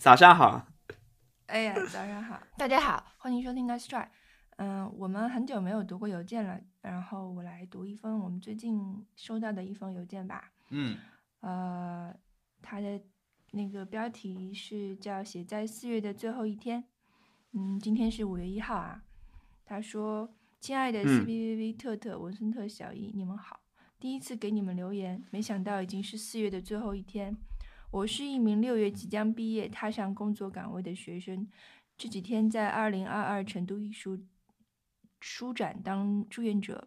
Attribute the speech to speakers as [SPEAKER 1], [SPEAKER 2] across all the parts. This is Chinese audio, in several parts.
[SPEAKER 1] 早上好。
[SPEAKER 2] 哎呀，早上好，大家好，欢迎收听 Nice Try。嗯，我们很久没有读过邮件了，然后我来读一封我们最近收到的一封邮件吧。
[SPEAKER 3] 嗯，
[SPEAKER 2] 呃，它的那个标题是叫“写在四月的最后一天”。嗯，今天是五月一号啊。他说：“亲爱的 C B V V 特特文森特小易，你们好，第一次给你们留言，没想到已经是四月的最后一天。”我是一名六月即将毕业、踏上工作岗位的学生，这几天在二零二二成都艺术书展当志愿者。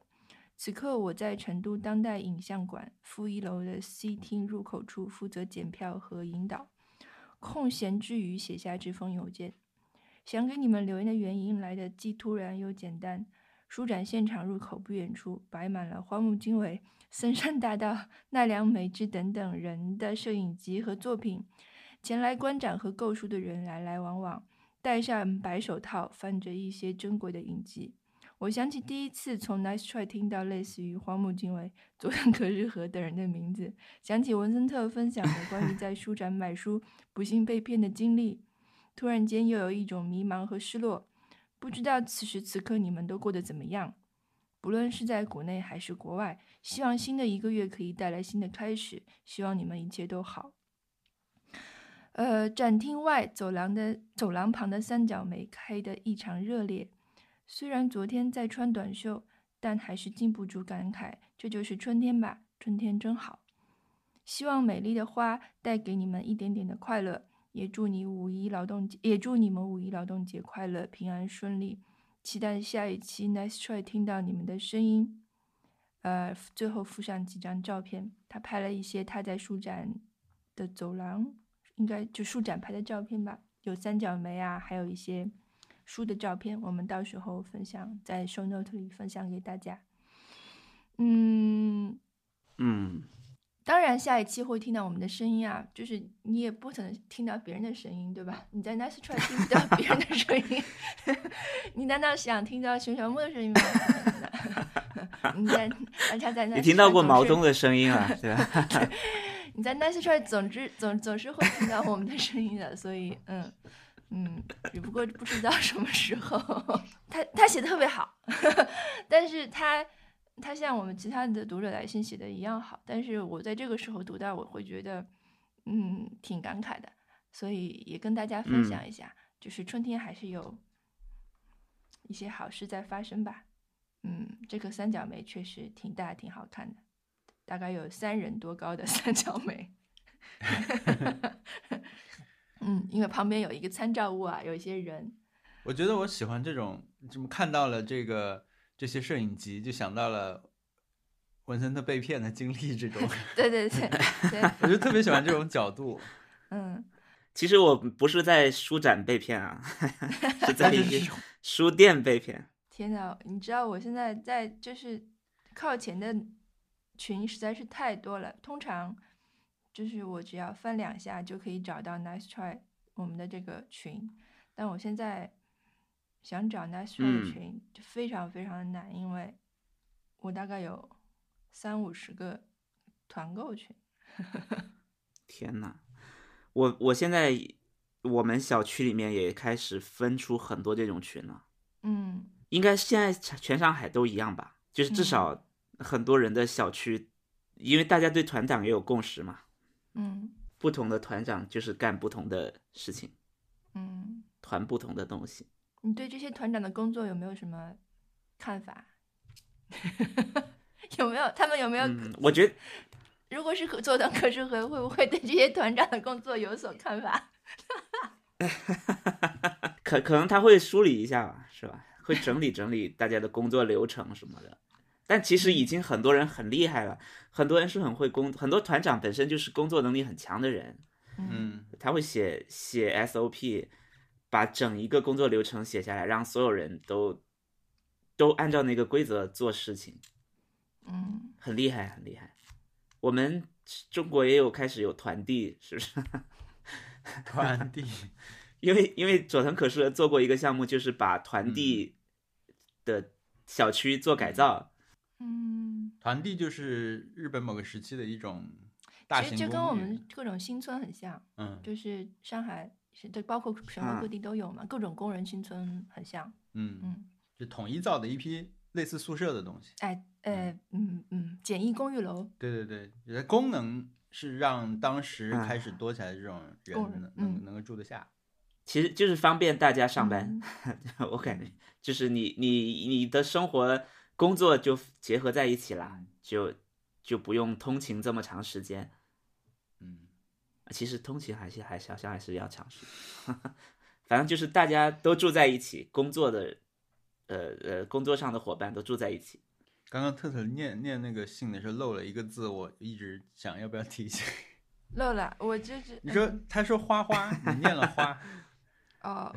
[SPEAKER 2] 此刻我在成都当代影像馆负一楼的 C 厅入口处负责检票和引导。空闲之余写下这封邮件，想给你们留言的原因来的既突然又简单。书展现场入口不远处摆满了花木经纬。森山大道、奈良美智等等人的摄影集和作品，前来观展和购书的人来来往往，戴上白手套，翻着一些珍贵的影集。我想起第一次从 Nice Try 听到类似于荒木经惟、佐藤可日和等人的名字，想起文森特分享的关于在书展买书不幸被骗的经历，突然间又有一种迷茫和失落，不知道此时此刻你们都过得怎么样。不论是在国内还是国外，希望新的一个月可以带来新的开始。希望你们一切都好。呃，展厅外走廊的走廊旁的三角梅开得异常热烈。虽然昨天在穿短袖，但还是禁不住感慨：这就是春天吧，春天真好。希望美丽的花带给你们一点点的快乐，也祝你五一劳动节，也祝你们五一劳动节快乐，平安顺利。期待下一期 Nice Try 听到你们的声音。呃，最后附上几张照片，他拍了一些他在书展的走廊，应该就书展拍的照片吧，有三角梅啊，还有一些书的照片，我们到时候分享在 Show Note 里分享给大家。嗯
[SPEAKER 1] 嗯。
[SPEAKER 2] 当然，下一期会听到我们的声音啊，就是你也不可能听到别人的声音，对吧？你在 Nice Try 听不到别人的声音，你难道想听到熊小木的声音吗？你在而且在
[SPEAKER 1] 你听到过毛东的声音啊，对吧？
[SPEAKER 2] 你在 Nice Try 总之总总是会听到我们的声音的，所以嗯嗯，只不过不知道什么时候。他他写的特别好，但是他。他像我们其他的读者来信写的一样好，但是我在这个时候读到，我会觉得，嗯，挺感慨的，所以也跟大家分享一下，就是春天还是有一些好事在发生吧。嗯，这颗三角梅确实挺大、挺好看的，大概有三人多高的三角梅。嗯，因为旁边有一个参照物啊，有一些人。
[SPEAKER 3] 我觉得我喜欢这种，怎么看到了这个。这些摄影集就想到了文森特被骗的经历，这种
[SPEAKER 2] 对 对对对，
[SPEAKER 3] 我就特别喜欢这种角度。
[SPEAKER 2] 嗯，
[SPEAKER 1] 其实我不是在书展被骗啊，是在一些书店被骗。
[SPEAKER 2] 天呐，你知道我现在在就是靠前的群实在是太多了，通常就是我只要翻两下就可以找到 Nice Try 我们的这个群，但我现在。想找 Nice Try 群就非常非常的难，因为我大概有三五十个团购群。
[SPEAKER 1] 天呐，我我现在我们小区里面也开始分出很多这种群了。
[SPEAKER 2] 嗯，
[SPEAKER 1] 应该现在全上海都一样吧？就是至少很多人的小区，因为大家对团长也有共识嘛。
[SPEAKER 2] 嗯，
[SPEAKER 1] 不同的团长就是干不同的事情。
[SPEAKER 2] 嗯，
[SPEAKER 1] 团不同的东西。
[SPEAKER 2] 你对这些团长的工作有没有什么看法？有没有他们有没有？
[SPEAKER 1] 我觉得，
[SPEAKER 2] 如果是合作的可是会会不会对这些团长的工作有所看法？
[SPEAKER 1] 可可能他会梳理一下吧，是吧？会整理整理大家的工作流程什么的。但其实已经很多人很厉害了，很多人是很会工，很多团长本身就是工作能力很强的人。
[SPEAKER 2] 嗯，
[SPEAKER 1] 他会写写 SOP。把整一个工作流程写下来，让所有人都都按照那个规则做事情，
[SPEAKER 2] 嗯，
[SPEAKER 1] 很厉害，很厉害。我们中国也有开始有团地，是不是？
[SPEAKER 3] 团地，
[SPEAKER 1] 因为因为佐藤可士做过一个项目，就是把团地的小区做改造。
[SPEAKER 2] 嗯，
[SPEAKER 3] 团地就是日本某个时期的一种大型，
[SPEAKER 2] 其实就跟我们各种新村很像。
[SPEAKER 3] 嗯，
[SPEAKER 2] 就是上海。是对，包括全国各地都有嘛，各种工人新村很像。
[SPEAKER 3] 嗯，
[SPEAKER 2] 嗯，
[SPEAKER 3] 就统一造的一批类似宿舍的东西。
[SPEAKER 2] 哎，呃，嗯嗯，简易公寓楼。
[SPEAKER 3] 对对对，觉得功能是让当时
[SPEAKER 1] 嗯
[SPEAKER 3] 开始多起来的这种
[SPEAKER 2] 人
[SPEAKER 3] 人能能够住得下。
[SPEAKER 1] 其实就是方便大家上班。
[SPEAKER 2] 嗯
[SPEAKER 1] 我感觉就是你你你的生活工作就结合在一起啦，就就不用通勤这么长时间。
[SPEAKER 3] 嗯，
[SPEAKER 1] 其实通勤还是还是好像还是要尝试，反正就是大家都住在一起，工作的呃呃工作上的伙伴都住在一起。
[SPEAKER 3] 刚刚特特念念那个信的时候漏了一个字，我一直想要不要提醒。
[SPEAKER 2] 漏了，我就是
[SPEAKER 3] 你说
[SPEAKER 2] 嗯
[SPEAKER 3] 他说花花，你念了花，
[SPEAKER 2] 哦，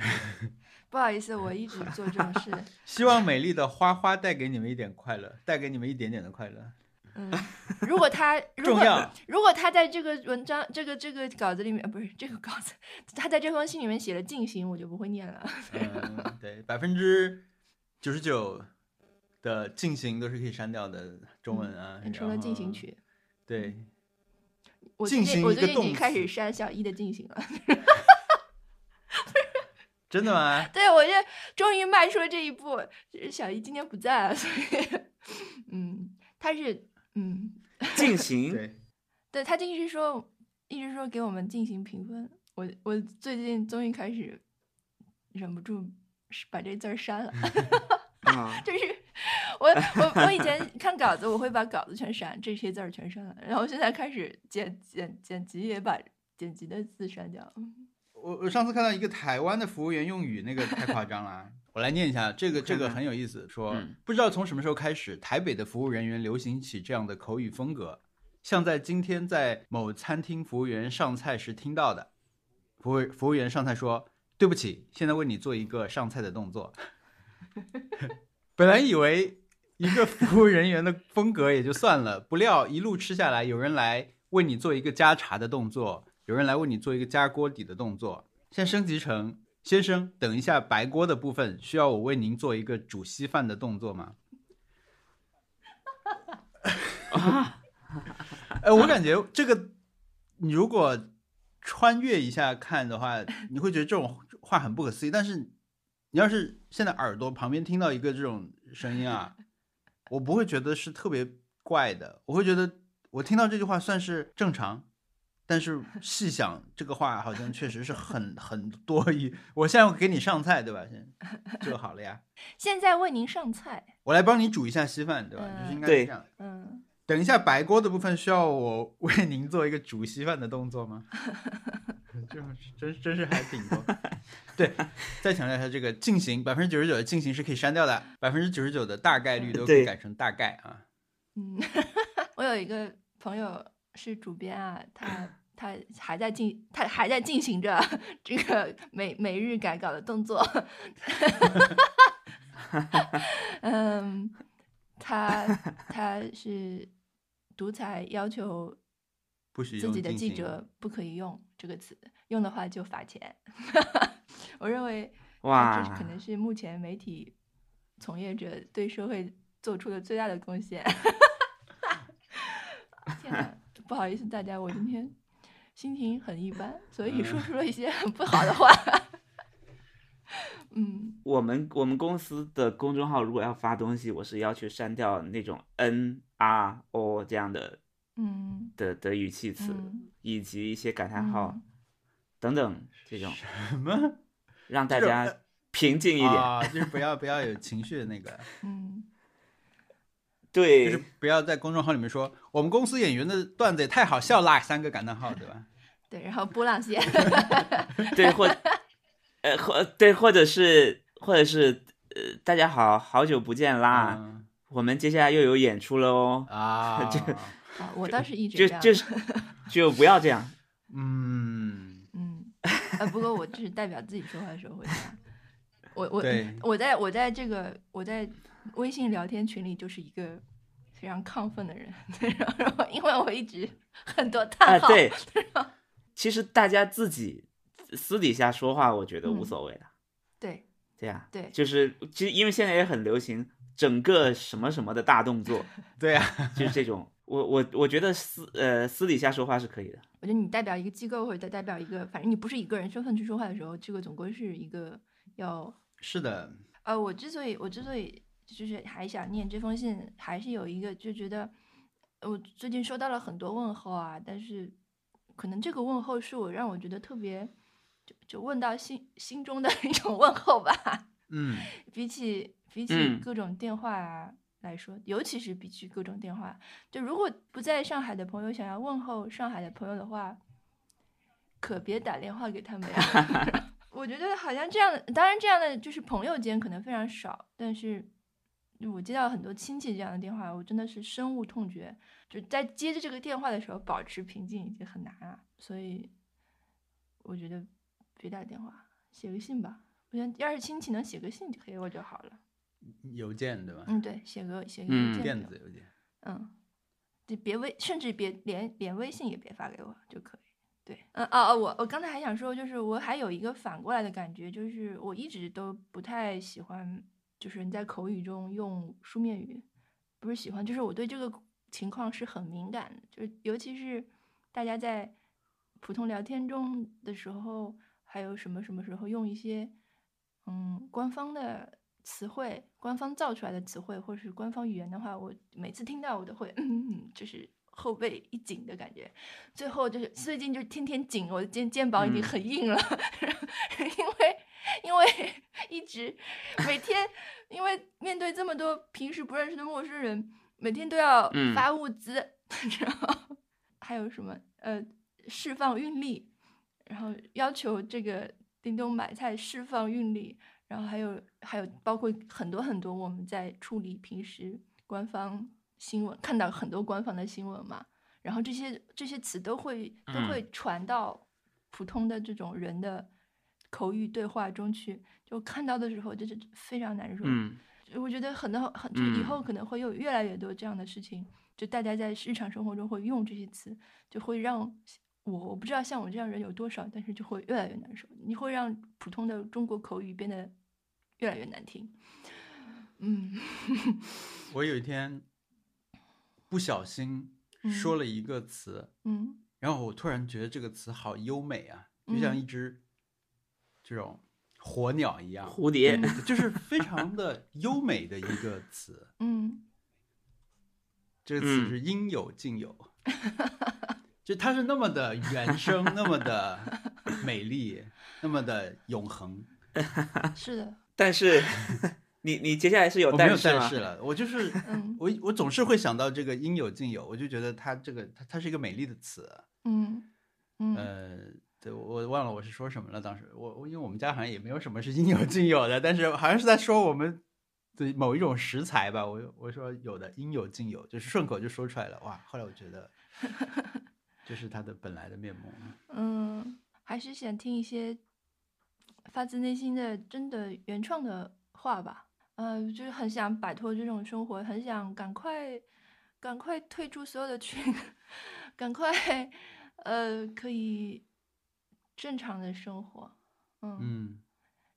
[SPEAKER 2] 不好意思，我一直做这种事。
[SPEAKER 3] 希望美丽的花花带给你们一点快乐，带给你们一点点的快乐。
[SPEAKER 2] 嗯，如果他如果如果他在这个文章这个这个稿子里面，呃不是这个稿子，他在这封信里面写了进行，我就不会念了。
[SPEAKER 3] 嗯，对，百分之九十九的进行都是可以删掉的中文啊，
[SPEAKER 2] 嗯除了。进行曲，
[SPEAKER 3] 对，
[SPEAKER 2] 我最近我最近已经开始删小一的进行了。
[SPEAKER 3] 真的吗？
[SPEAKER 2] 对，我就终于迈出了这一步。就是小一今天不在了，所以，嗯，他是，嗯，
[SPEAKER 1] 进 行
[SPEAKER 3] 对，
[SPEAKER 2] 对他一直说，一直说给我们进行评分。我我最近终于开始忍不住把这字儿删了，
[SPEAKER 1] 啊，
[SPEAKER 2] 就是我我我以前 看稿子，我会把稿子全删，这些字儿全删了，然后现在开始剪剪剪辑，也把剪辑的字删掉。
[SPEAKER 3] 我我上次看到一个台湾的服务员用语，那个太夸张了。我来念一下，这个这个很有意思。说
[SPEAKER 1] 嗯
[SPEAKER 3] 不知道从什么时候开始，台北的服务人员流行起这样的口语风格，像在今天在某餐厅服务员上菜时听到的。服务服务员上菜说：“对不起，现在为你做一个上菜的动作。”本来以为一个服务人员的风格也就算了，不料一路吃下来，有人来为你做一个加茶的动作，有人来为你做一个加锅底的动作，现在升级成先生，等一下白锅的部分需要我为您做一个煮稀饭的动作吗？
[SPEAKER 1] 啊，
[SPEAKER 3] 哎，我感觉这个你如果穿越一下看的话，你会觉得这种话很不可思议。但是你要是现在耳朵旁边听到一个这种声音啊，我不会觉得是特别怪的，我会觉得我听到这句话算是正常。但是细想这个话，好像确实是很很多余。我现在给你上菜，对吧？现在就好了呀。
[SPEAKER 2] 现在为您上菜，
[SPEAKER 3] 我来帮你煮一下稀饭，对吧？就是应该是这样。
[SPEAKER 2] 嗯，
[SPEAKER 3] 等一下，白锅的部分需要我为您做一个煮稀饭的动作吗？这真真是还挺多。对，再强调一下，这个进行百分之九十九的进行是可以删掉的，百分之九十九的大概率都可以改成大概啊。
[SPEAKER 2] 嗯，我有一个朋友是主编啊，他他还在进，他还在进行着这个每每日改稿的动作。嗯，他他是独裁要求
[SPEAKER 3] 不许
[SPEAKER 2] 自己的记者不可以用这个词，用的话就罚钱。我认为
[SPEAKER 1] 哇
[SPEAKER 2] 这可能是目前媒体从业者对社会做出的最大的贡献。天哪，不好意思大家，我今天心情很一般，所以说出了一些很不好的话。嗯，
[SPEAKER 1] 我们我们公司的公众号如果要发东西，我是要去删掉那种 n r o 这样的
[SPEAKER 2] 嗯
[SPEAKER 1] 的的语气词，
[SPEAKER 2] 嗯
[SPEAKER 1] 以及一些感叹号、
[SPEAKER 2] 嗯
[SPEAKER 1] 等等这种，
[SPEAKER 3] 什么
[SPEAKER 1] 让大家平静一点。
[SPEAKER 3] 啊？就是不要不要有情绪的那个，
[SPEAKER 2] 嗯，
[SPEAKER 1] 对，
[SPEAKER 3] 就是不要在公众号里面说我们公司演员的段子也太好笑啦，三个感叹号，对吧？
[SPEAKER 2] 对，然后波浪线，
[SPEAKER 1] 对，或呃或对，或者是或者是呃，大家好好久不见啦，
[SPEAKER 3] 嗯
[SPEAKER 1] 我们接下来又有演出了哦，
[SPEAKER 3] 啊，
[SPEAKER 1] 这
[SPEAKER 2] 啊，我倒是一直
[SPEAKER 1] 就
[SPEAKER 2] 这样。
[SPEAKER 1] 就是就不要这样。
[SPEAKER 3] 嗯，
[SPEAKER 2] 嗯，呃，不过我就是代表自己说话的时候会这样。我我我在我在这个我在微信聊天群里就是一个非常亢奋的人，然后因为我一直很多
[SPEAKER 1] 啊，
[SPEAKER 2] 叹号，
[SPEAKER 1] 对，其实大家自己私底下说话，我觉得无
[SPEAKER 2] 嗯
[SPEAKER 1] 所谓的。
[SPEAKER 2] 对。
[SPEAKER 1] 对呀，
[SPEAKER 2] 对。
[SPEAKER 1] 就是其实因为现在也很流行整个什么什么的大动作，
[SPEAKER 3] 对呀、
[SPEAKER 1] 就是这种。我我我觉得私呃私底下说话是可以的。
[SPEAKER 2] 我觉得你代表一个机构或者代表一个，反正你不是以个人身份去说话的时候，这个总归是一个要
[SPEAKER 3] 是的，
[SPEAKER 2] 呃，我之所以我之所以就是还想念这封信，还是有一个就觉得我最近收到了很多问候啊，但是可能这个问候是我让我觉得特别就就问到心心中的一种问候吧。
[SPEAKER 3] 嗯
[SPEAKER 2] 比起比起
[SPEAKER 1] 嗯
[SPEAKER 2] 各种电话啊来说，尤其是比起各种电话，就如果不在上海的朋友想要问候上海的朋友的话，可别打电话给他们呀。我觉得好像这样的，当然这样的就是朋友间可能非常少，但是我接到很多亲戚这样的电话，我真的是深恶痛绝。就在接着这个电话的时候，保持平静已经很难了，所以我觉得别打电话，写个信吧。我觉得要是亲戚能写个信给我就好了。
[SPEAKER 3] 邮件对吧？
[SPEAKER 2] 嗯，对，写个写个
[SPEAKER 1] 嗯
[SPEAKER 2] 邮件
[SPEAKER 3] 电子邮件。
[SPEAKER 2] 嗯，就别微，甚至别连连微信也别发给我就可以。对，嗯哦哦，我我刚才还想说，就是我还有一个反过来的感觉，就是我一直都不太喜欢，就是你在口语中用书面语，不是喜欢，就是我对这个情况是很敏感的，就是尤其是大家在普通聊天中的时候，还有什么什么时候用一些嗯官方的词汇、官方造出来的词汇，或者是官方语言的话，我每次听到我都会嗯，就是后背一紧的感觉。最后就是最近就天天紧，我的肩肩膀已经
[SPEAKER 1] 嗯
[SPEAKER 2] 很硬了，因为因为一直每天因为面对这么多平时不认识的陌生人，每天都要
[SPEAKER 1] 嗯。
[SPEAKER 2] 发物资，然后还有什么呃释放运力，然后要求这个叮咚买菜释放运力，然后还有还有包括很多很多我们在处理平时官方新闻看到很多官方的新闻嘛，然后这些这些词都会都
[SPEAKER 1] 嗯。
[SPEAKER 2] 会传到普通的这种人的口语对话中去，就看到的时候就是非常难受。
[SPEAKER 1] 嗯
[SPEAKER 2] 我觉得很多很就以后可能会有越来越多这样的事情，就大家在日常生活中会用这些词，就会让我我不知道像我这样人有多少，但是就会越来越难受。你会让普通的中国口语变得越来越难听。嗯
[SPEAKER 3] 我有一天不小心说了一个词，
[SPEAKER 2] 嗯
[SPEAKER 3] 然后我突然觉得这个词好优美啊，就像
[SPEAKER 2] 嗯
[SPEAKER 3] 一只这种火鸟一样，
[SPEAKER 1] 蝴蝶，
[SPEAKER 2] 嗯
[SPEAKER 3] 就是非常的优美的一个词。
[SPEAKER 2] 嗯
[SPEAKER 3] 这个词
[SPEAKER 1] 嗯
[SPEAKER 3] 是应有尽有，就它是那么的原生，那么的美丽，那么的永恒。
[SPEAKER 2] 是的，
[SPEAKER 1] 但是你你接下来是有但是？
[SPEAKER 3] 但是了，我就是
[SPEAKER 2] 嗯
[SPEAKER 3] 我我总是会想到这个应有尽有，我就觉得它这个它它是一个美丽的词。
[SPEAKER 2] 嗯嗯
[SPEAKER 3] 呃，对我忘了我是说什么了。当时我我因为我们家好像也没有什么是应有尽有的，但是好像是在说我们的某一种食材吧。我我说有的应有尽有，就是顺口就说出来了。哇，后来我觉得 这是它的本来的面目。
[SPEAKER 2] 嗯，还是想听一些发自内心的、真的原创的话吧。呃，就是很想摆脱这种生活，很想赶快、赶快退出所有的群，赶快呃可以正常的生活。嗯，
[SPEAKER 3] 嗯，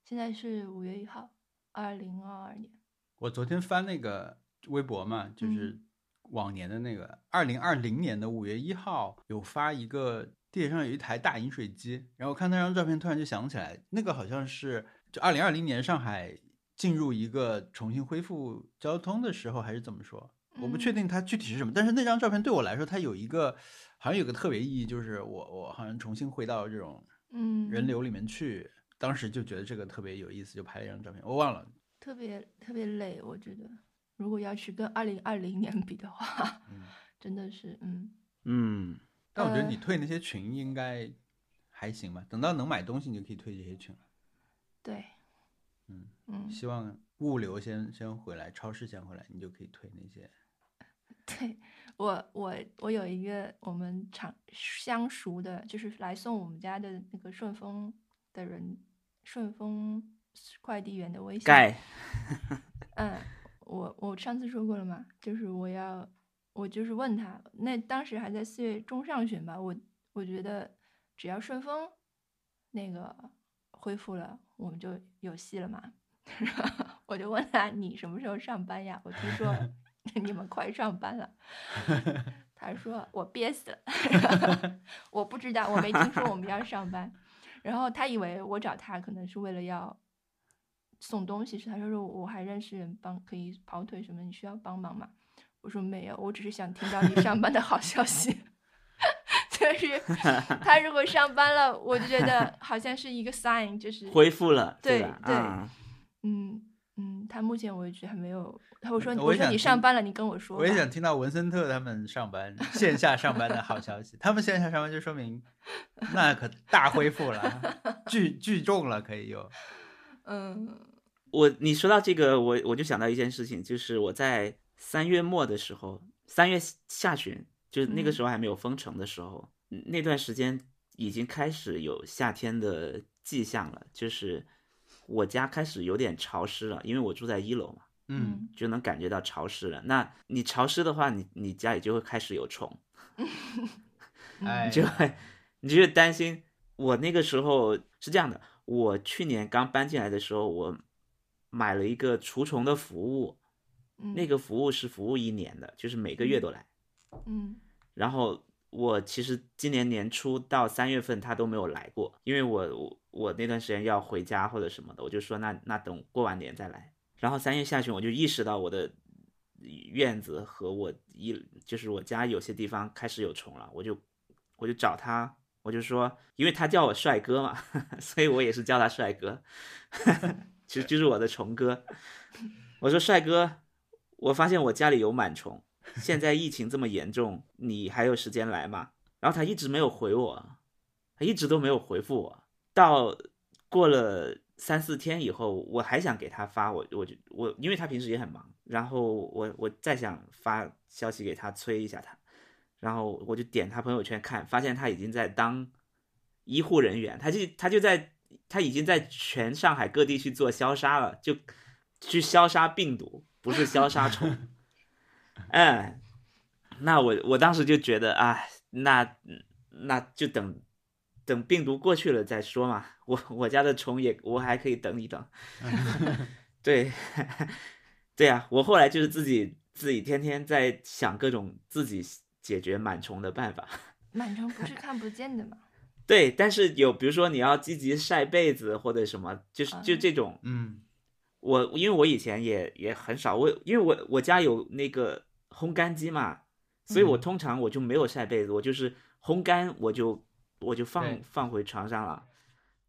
[SPEAKER 2] 现在是五月一号，二零二二年。
[SPEAKER 3] 我昨天翻那个微博嘛，就是
[SPEAKER 2] 嗯
[SPEAKER 3] 往年的那个二零二零年的五月一号有发一个地铁上有一台大饮水机，然后看那张照片，突然就想起来，那个好像是就二零二零年上海进入一个重新恢复交通的时候，还是怎么说？我不确
[SPEAKER 2] 嗯
[SPEAKER 3] 定它具体是什么，但是那张照片对我来说，它有一个好像有个特别意义，就是我我好像重新回到这种
[SPEAKER 2] 嗯，
[SPEAKER 3] 人流里面去，当时就觉得这个特别有意思，就拍了一张照片，我忘了，
[SPEAKER 2] 特别特别累，我觉得，如果要去跟二零二零年比的话，
[SPEAKER 3] 嗯。
[SPEAKER 2] 真的是，嗯，
[SPEAKER 1] 嗯，
[SPEAKER 3] 但我觉得
[SPEAKER 2] 呃
[SPEAKER 3] 你退那些群应该还行吧，等到能买东西，你就可以退这些群了。
[SPEAKER 2] 对，
[SPEAKER 3] 嗯
[SPEAKER 2] 嗯，
[SPEAKER 3] 希望物流先先回来，超市先回来，你就可以退那些。
[SPEAKER 2] 对我我我有一个我们常相熟的，就是来送我们家的那个顺丰的人，顺丰快递员的微信。
[SPEAKER 1] 盖，
[SPEAKER 2] 嗯，我我上次说过了嘛，就是我要我就是问他，那当时还在四月中上旬吧，我我觉得只要顺丰那个恢复了，我们就有戏了嘛。我就问他你什么时候上班呀？我听说 你们快上班了。他说我憋死了，我不知道，我没听说我们要上班。然后他以为我找他可能是为了要送东西，是他说说我还认识人帮可以跑腿什么，你需要帮忙吗？我说没有，我只是想听到你上班的好消息。就是他如果上班了，我就觉得好像是一个 sign，就是
[SPEAKER 1] 恢复了，
[SPEAKER 2] 对
[SPEAKER 1] 吧？
[SPEAKER 2] 对嗯，他目前为止还没有。他我说
[SPEAKER 3] 我
[SPEAKER 2] 我说你上班了，你跟我说。
[SPEAKER 3] 我也想听到文森特他们上班线下上班的好消息。他们线下上班就说明那可大恢复了，聚聚众了，可以有。
[SPEAKER 2] 嗯
[SPEAKER 1] 我你说到这个，我我就想到一件事情，就是我在三月末的时候，三月下旬，就是那个
[SPEAKER 2] 嗯
[SPEAKER 1] 时候还没有封城的时候，嗯那段时间已经开始有夏天的迹象了，就是我家开始有点潮湿了，因为我住在一楼嘛，
[SPEAKER 3] 嗯，
[SPEAKER 1] 就能感觉到潮湿了。那你潮湿的话，你你家里就会开始有虫，
[SPEAKER 3] 哎
[SPEAKER 1] 你就会你就会担心。我那个时候是这样的，我去年刚搬进来的时候，我买了一个除虫的服务，
[SPEAKER 2] 嗯
[SPEAKER 1] 那个服务是服务一年的，就是每个月都来。
[SPEAKER 2] 嗯
[SPEAKER 1] 然后我其实今年年初到三月份他都没有来过，因为我我我那段时间要回家或者什么的，我就说那那等过完年再来。然后三月下旬我就意识到我的院子和我一就是我家有些地方开始有虫了，我就我就找他，我就说，因为他叫我帅哥嘛，所以我也是叫他帅哥，其实就是我的虫哥。我说帅哥，我发现我家里有螨虫，现在疫情这么严重，你还有时间来吗？然后他一直没有回我，他一直都没有回复我。到过了三四天以后，我还想给他发，我我就我，因为他平时也很忙，然后我我再想发消息给他催一下他，然后我就点他朋友圈看，发现他已经在当医护人员，他就他就在他已经在全上海各地去做消杀了，就去消杀病毒，不是消杀虫。嗯，那我我当时就觉得啊，那那就等等病毒过去了再说嘛。我我家的虫也我还可以等一等。对，对呀、我后来就是自己自己天天在想各种自己解决螨虫的办法。
[SPEAKER 2] 螨虫不是看不见的吗？
[SPEAKER 1] 对，但是有比如说你要积极晒被子或者什么，就是就
[SPEAKER 2] 啊
[SPEAKER 1] 这种，
[SPEAKER 3] 嗯
[SPEAKER 1] 我因为我以前也也很少，我因为我我家有那个烘干机嘛，所以我
[SPEAKER 3] 嗯
[SPEAKER 1] 通常我就没有晒被子，我就是烘干我就我就放放回床上了。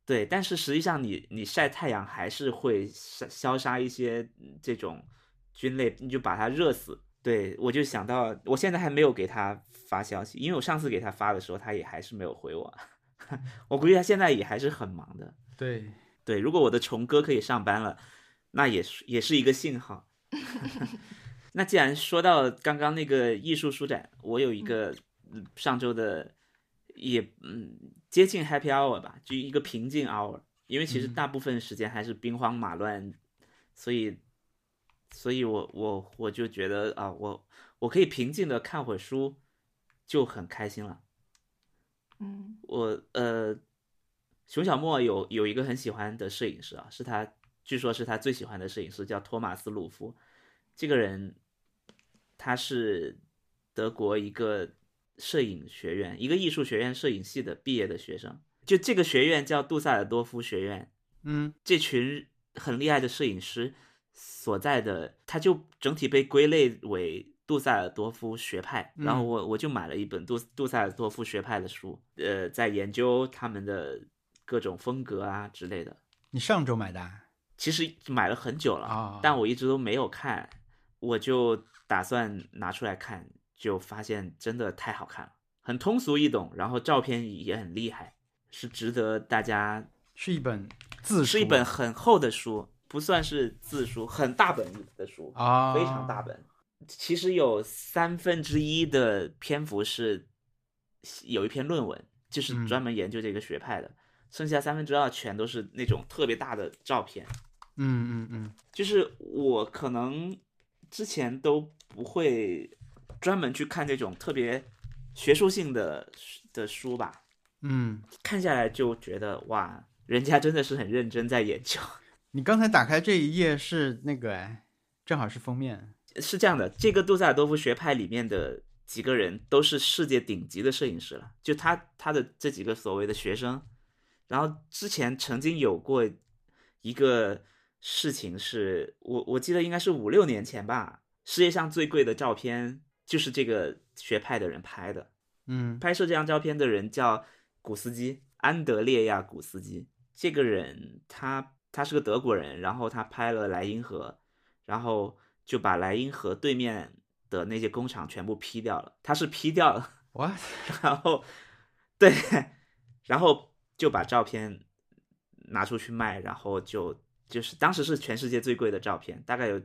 [SPEAKER 1] 对，但是实际上你你晒太阳还是会消消杀一些嗯这种菌类，你就把它热死。对，我就想到，我现在还没有给他发消息，因为我上次给他发的时候，他也还是没有回我。我估计他现在也还是很忙的。
[SPEAKER 3] 对，
[SPEAKER 1] 对，如果我的虫哥可以上班了，那也是也是一个信号。那既然说到刚刚那个艺术书展，我有一个嗯上周的也嗯接近 happy hour 吧，就一个平静 hour，因为其实
[SPEAKER 3] 嗯
[SPEAKER 1] 大部分时间还是兵荒马乱，所以所以我我我就觉得啊，我我可以平静的看会儿书，就很开心了。
[SPEAKER 2] 嗯
[SPEAKER 1] 我呃，熊小莫有有一个很喜欢的摄影师啊，是他，据说是他最喜欢的摄影师，叫托马斯鲁夫。这个人他是德国一个摄影学院，一个艺术学院摄影系的毕业的学生。就这个学院叫杜塞尔多夫学院，
[SPEAKER 3] 嗯
[SPEAKER 1] 这群很厉害的摄影师所在的，他就整体被归类为杜塞尔多夫学派。然后
[SPEAKER 3] 嗯
[SPEAKER 1] 我我就买了一本杜杜塞尔多夫学派的书，呃，在研究他们的各种风格啊之类的。
[SPEAKER 3] 你上周买的啊？
[SPEAKER 1] 其实买了很久了，
[SPEAKER 3] 啊
[SPEAKER 1] 但我一直都没有看，我就打算拿出来看，就发现真的太好看了，很通俗易懂，然后照片也很厉害，是值得大家
[SPEAKER 3] 是一本字书，
[SPEAKER 1] 是一本很厚的书，不算是字书，很大本的书，
[SPEAKER 3] 啊，
[SPEAKER 1] 非常大本。其实有三分之一的篇幅是有一篇论文，就是
[SPEAKER 3] 嗯
[SPEAKER 1] 专门研究这个学派的，剩下三分之二全都是那种特别大的照片。
[SPEAKER 3] 嗯嗯嗯，
[SPEAKER 1] 就是我可能之前都不会专门去看这种特别学术性的的书吧，
[SPEAKER 3] 嗯，
[SPEAKER 1] 看下来就觉得哇，人家真的是很认真在研究。
[SPEAKER 3] 你刚才打开这一页是那个哎，正好是封面，
[SPEAKER 1] 是这样的，这个杜塞尔多夫学派里面的几个人都是世界顶级的摄影师了，就他他的这几个所谓的学生，然后之前曾经有过一个事情是，我我记得应该是五六年前吧，世界上最贵的照片就是这个学派的人拍的，
[SPEAKER 3] 嗯
[SPEAKER 1] 拍摄这张照片的人叫古斯基，安德烈亚·古斯基。这个人他他是个德国人，然后他拍了莱茵河，然后就把莱茵河对面的那些工厂全部批掉了。他是批掉了
[SPEAKER 3] ，，what？
[SPEAKER 1] 然后对，然后就把照片拿出去卖，然后就就是当时是全世界最贵的照片，大概有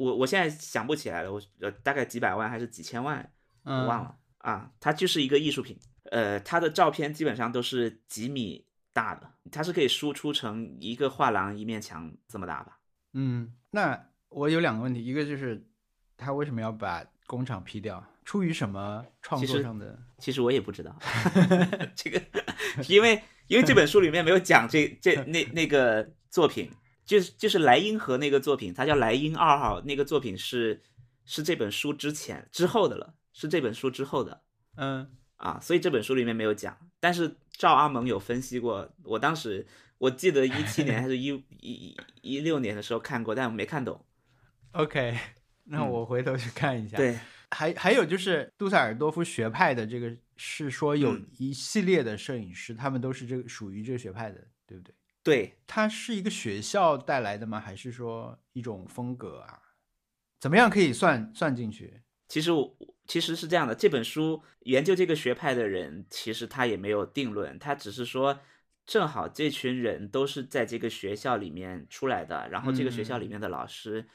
[SPEAKER 1] 我我现在想不起来了，我呃大概几百万还是几千万，我
[SPEAKER 3] 嗯，
[SPEAKER 1] 忘了啊，它就是一个艺术品。呃，它的照片基本上都是几米大的，它是可以输出成一个画廊一面墙这么大吧？
[SPEAKER 3] 嗯，那我有两个问题，一个就是他为什么要把工厂批掉？出于什么创作上的？
[SPEAKER 1] 其实我也不知道，这个 因为因为这本书里面没有讲这这那那个作品，就是就是莱茵河那个作品，它叫莱茵二号，那个作品是是这本书之前之后的了，是这本书之后的。
[SPEAKER 3] 嗯
[SPEAKER 1] 啊，所以这本书里面没有讲，但是赵阿蒙有分析过。我当时我记得一七年还是一一一六年的时候看过，但我没看懂。
[SPEAKER 3] OK，那
[SPEAKER 1] 嗯
[SPEAKER 3] 我回头去看一下。，
[SPEAKER 1] 对，
[SPEAKER 3] 还还有就是杜塞尔多夫学派的这个是说有
[SPEAKER 1] 嗯
[SPEAKER 3] 一系列的摄影师，他们都是这个属于这个学派的，对不对？
[SPEAKER 1] 对，
[SPEAKER 3] 它是一个学校带来的吗？还是说一种风格啊？怎么样可以算算进去？
[SPEAKER 1] 其实我其实是这样的，这本书研究这个学派的人，其实他也没有定论，他只是说，正好这群人都是在这个学校里面出来的，然后这个学校里面的老师，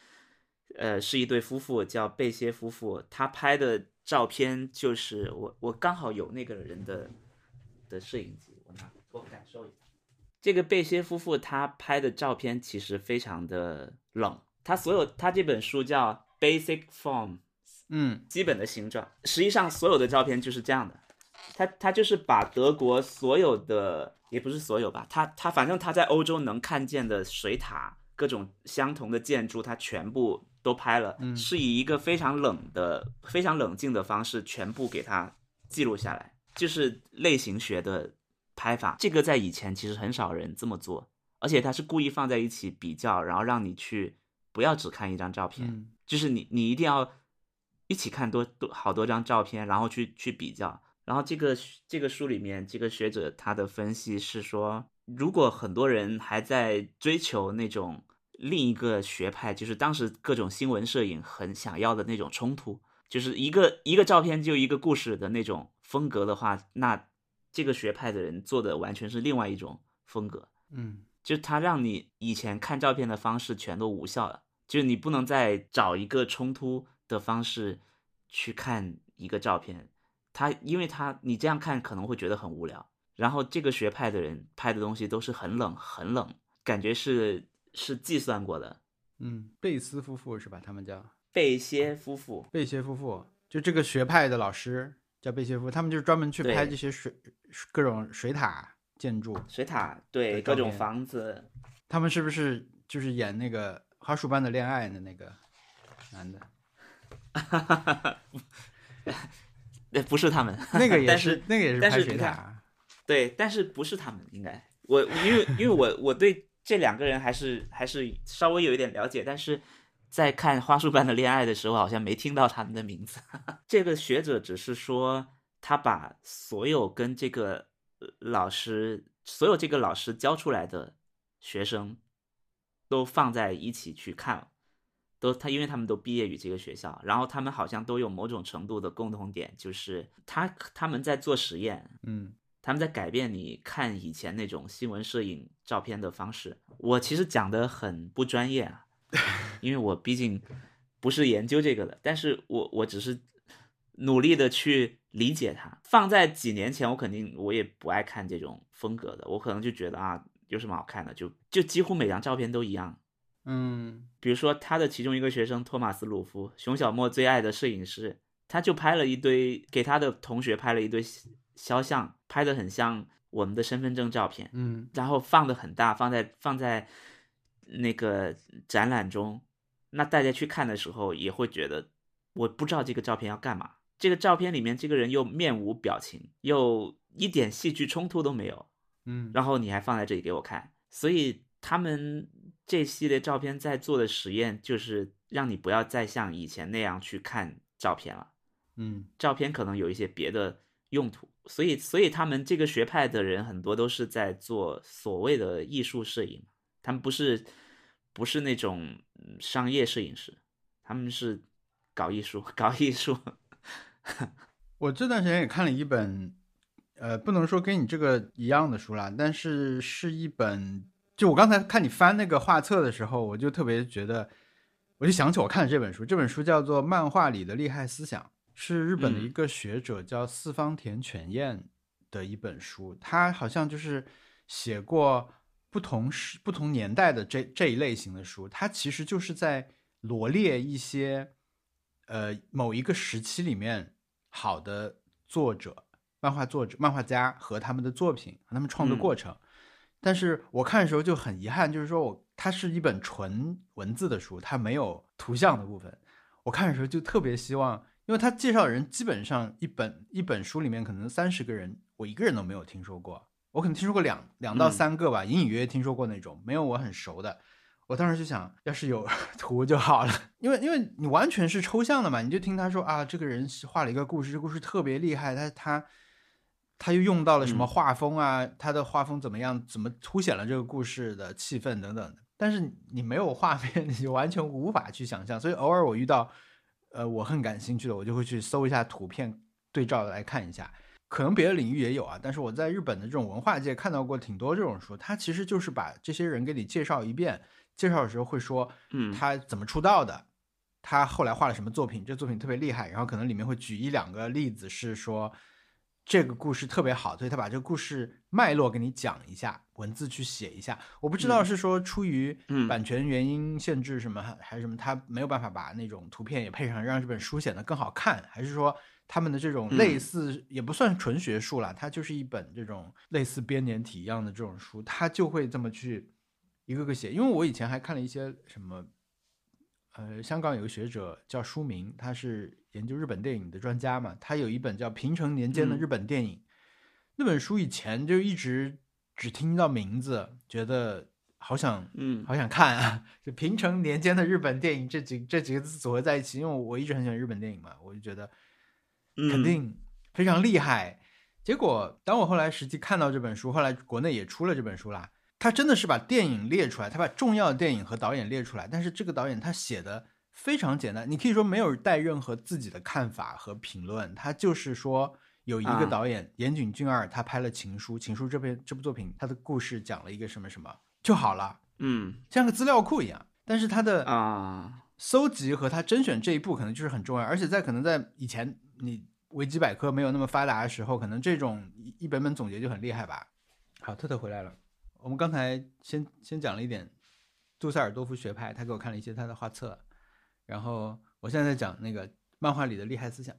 [SPEAKER 1] 呃，是一对夫妇，叫贝歇夫妇，他拍的照片就是我我刚好有那个人的的摄影机，我拿我感受一下，这个贝歇夫妇他拍的照片其实非常的冷，他所有他这本书叫 Basic Form。
[SPEAKER 3] 嗯
[SPEAKER 1] 基本的形状。实际上，所有的照片就是这样的。他他就是把德国所有的，也不是所有吧，他他反正他在欧洲能看见的水塔、各种相同的建筑，他全部都拍了，
[SPEAKER 3] 嗯
[SPEAKER 1] 是以一个非常冷的、非常冷静的方式全部给它记录下来，就是类型学的拍法。这个在以前其实很少人这么做，而且他是故意放在一起比较，然后让你去不要只看一张照片。
[SPEAKER 3] 嗯
[SPEAKER 1] 就是你你一定要一起看多多好多张照片，然后去去比较。然后这个这个书里面，这个学者他的分析是说，如果很多人还在追求那种另一个学派，就是当时各种新闻摄影很想要的那种冲突，就是一个一个照片就一个故事的那种风格的话，那这个学派的人做的完全是另外一种风格。
[SPEAKER 3] 嗯
[SPEAKER 1] 就是它让你以前看照片的方式全都无效了，就是你不能再找一个冲突的方式去看一个照片，他因为他你这样看可能会觉得很无聊。然后这个学派的人拍的东西都是很冷很冷，感觉是是计算过的。
[SPEAKER 3] 嗯，贝斯夫妇是吧？他们叫
[SPEAKER 1] 贝歇夫妇，
[SPEAKER 3] 贝歇夫妇，就这个学派的老师叫贝谢夫，他们就是专门去拍这些水各种水塔建筑。
[SPEAKER 1] 水塔对各种房子，
[SPEAKER 3] 他们是不是就是演那个花束般的恋爱的那个男的？
[SPEAKER 1] 哈哈哈不是他们，
[SPEAKER 3] 那个也
[SPEAKER 1] 但
[SPEAKER 3] 是那个也是拍水塔。
[SPEAKER 1] 对，但是不是他们应该我因为因为我我对这两个人还是还是稍微有一点了解，但是在看《花束般的恋爱》的时候，好像没听到他们的名字。这个学者只是说他把所有跟这个呃老师，所有这个老师教出来的学生都放在一起去看。都他，因为他们都毕业于这个学校，然后他们好像都有某种程度的共同点，就是他他们在做实验，
[SPEAKER 3] 嗯
[SPEAKER 1] 他们在改变你看以前那种新闻摄影照片的方式。我其实讲的很不专业啊，因为我毕竟不是研究这个的，但是我我只是努力的去理解它。放在几年前，我肯定我也不爱看这种风格的，我可能就觉得啊，有什么好看的，就就几乎每张照片都一样。
[SPEAKER 3] 嗯
[SPEAKER 1] 比如说他的其中一个学生托马斯·鲁夫，熊小莫最爱的摄影师，他就拍了一堆给他的同学拍了一堆肖像，拍的很像我们的身份证照片，
[SPEAKER 3] 嗯
[SPEAKER 1] 然后放的很大，放在放在那个展览中。那大家去看的时候也会觉得，我不知道这个照片要干嘛。这个照片里面这个人又面无表情，又一点戏剧冲突都没有，
[SPEAKER 3] 嗯，
[SPEAKER 1] 然后你还放在这里给我看，所以他们这系列照片在做的实验就是让你不要再像以前那样去看照片了。
[SPEAKER 3] 嗯
[SPEAKER 1] 照片可能有一些别的用途，所以所以他们这个学派的人很多都是在做所谓的艺术摄影，他们不是不是那种嗯商业摄影师，他们是搞艺术 搞艺术。
[SPEAKER 3] 我这段时间也看了一本，呃，不能说跟你这个一样的书啦，但是是一本，就我刚才看你翻那个画册的时候，我就特别觉得，我就想起我看的这本书，这本书叫做《漫画里的厉害思想》，是日本的一个学者叫四方田犬彦的一本书，他好像就是写过不同时、不同年代的这这一类型的书，它其实就是在罗列一些。呃，某一个时期里面好的作者、漫画作者、漫画家和他们的作品和他们创作过程。但是我看的时候就很遗憾，就是说我它是一本纯文字的书，它没有图像的部分。我看的时候就特别希望，因为他介绍的人基本上一本一本书里面可能三十个人，我一个人都没有听说过。我可能听说过两两到三个吧，隐隐约约听说过那种，没有我很熟的。我当时就想，要是有 图就好了，因为因为你完全是抽象的嘛，你就听他说啊，这个人画了一个故事，这故事特别厉害，他他他又用到了什么画风啊，他的画风怎么样，怎么凸显了这个故事的气氛等等的。但是你没有画 面，你就完全无法去想象。所以偶尔我遇到呃我很感兴趣的，我就会去搜一下图片对照来看一下。可能别的领域也有啊，但是我在日本的这种文化界看到过挺多这种书，它其实就是把这些人给你介绍一遍。介绍的时候会说，
[SPEAKER 1] 嗯，
[SPEAKER 3] 他怎么出道的，他后来画了什么作品，这作品特别厉害，然后可能里面会举一两个例子，是说这个故事特别好，所以他把这个故事脉络给你讲一下，文字去写一下。我不知道是说出于版权原因限制什么，还是什么，他没有办法把那种图片也配上，让这本书显得更好看，还是说他们的这种类似也不算纯学术啦，它就是一本这种类似编年体一样的这种书，他就会这么去。一个个写，因为我以前还看了一些什么，呃，香港有个学者叫舒明，他是研究日本电影的专家嘛，他有一本叫《平成年间的日本电影》，那本书以前就一直只听到名字，觉得好想，
[SPEAKER 1] 嗯，
[SPEAKER 3] 好想看啊，就平成年间的日本电影这几这几个字组合在一起，因为我一直很喜欢日本电影嘛，我就觉得肯定非常厉害。结果当我后来实际看到这本书，后来国内也出了这本书啦。他真的是把电影列出来，他把重要的电影和导演列出来，但是这个导演他写的非常简单，你可以说没有带任何自己的看法和评论，他就是说有一个导演岩井俊二，他拍了《情书》，《情书》这篇这部作品，他的故事讲了一个什么什么就好了，
[SPEAKER 1] 嗯，
[SPEAKER 3] 像个资料库一样。但是他的
[SPEAKER 1] 啊
[SPEAKER 3] 搜集和他甄选这一步可能就是很重要，而且在可能在以前你维基百科没有那么发达的时候，可能这种一本本总结就很厉害吧。好，特特回来了。我们刚才先先讲了一点杜塞尔多夫学派，他给我看了一些他的画册，然后我现在在讲那个漫画里的厉害思想。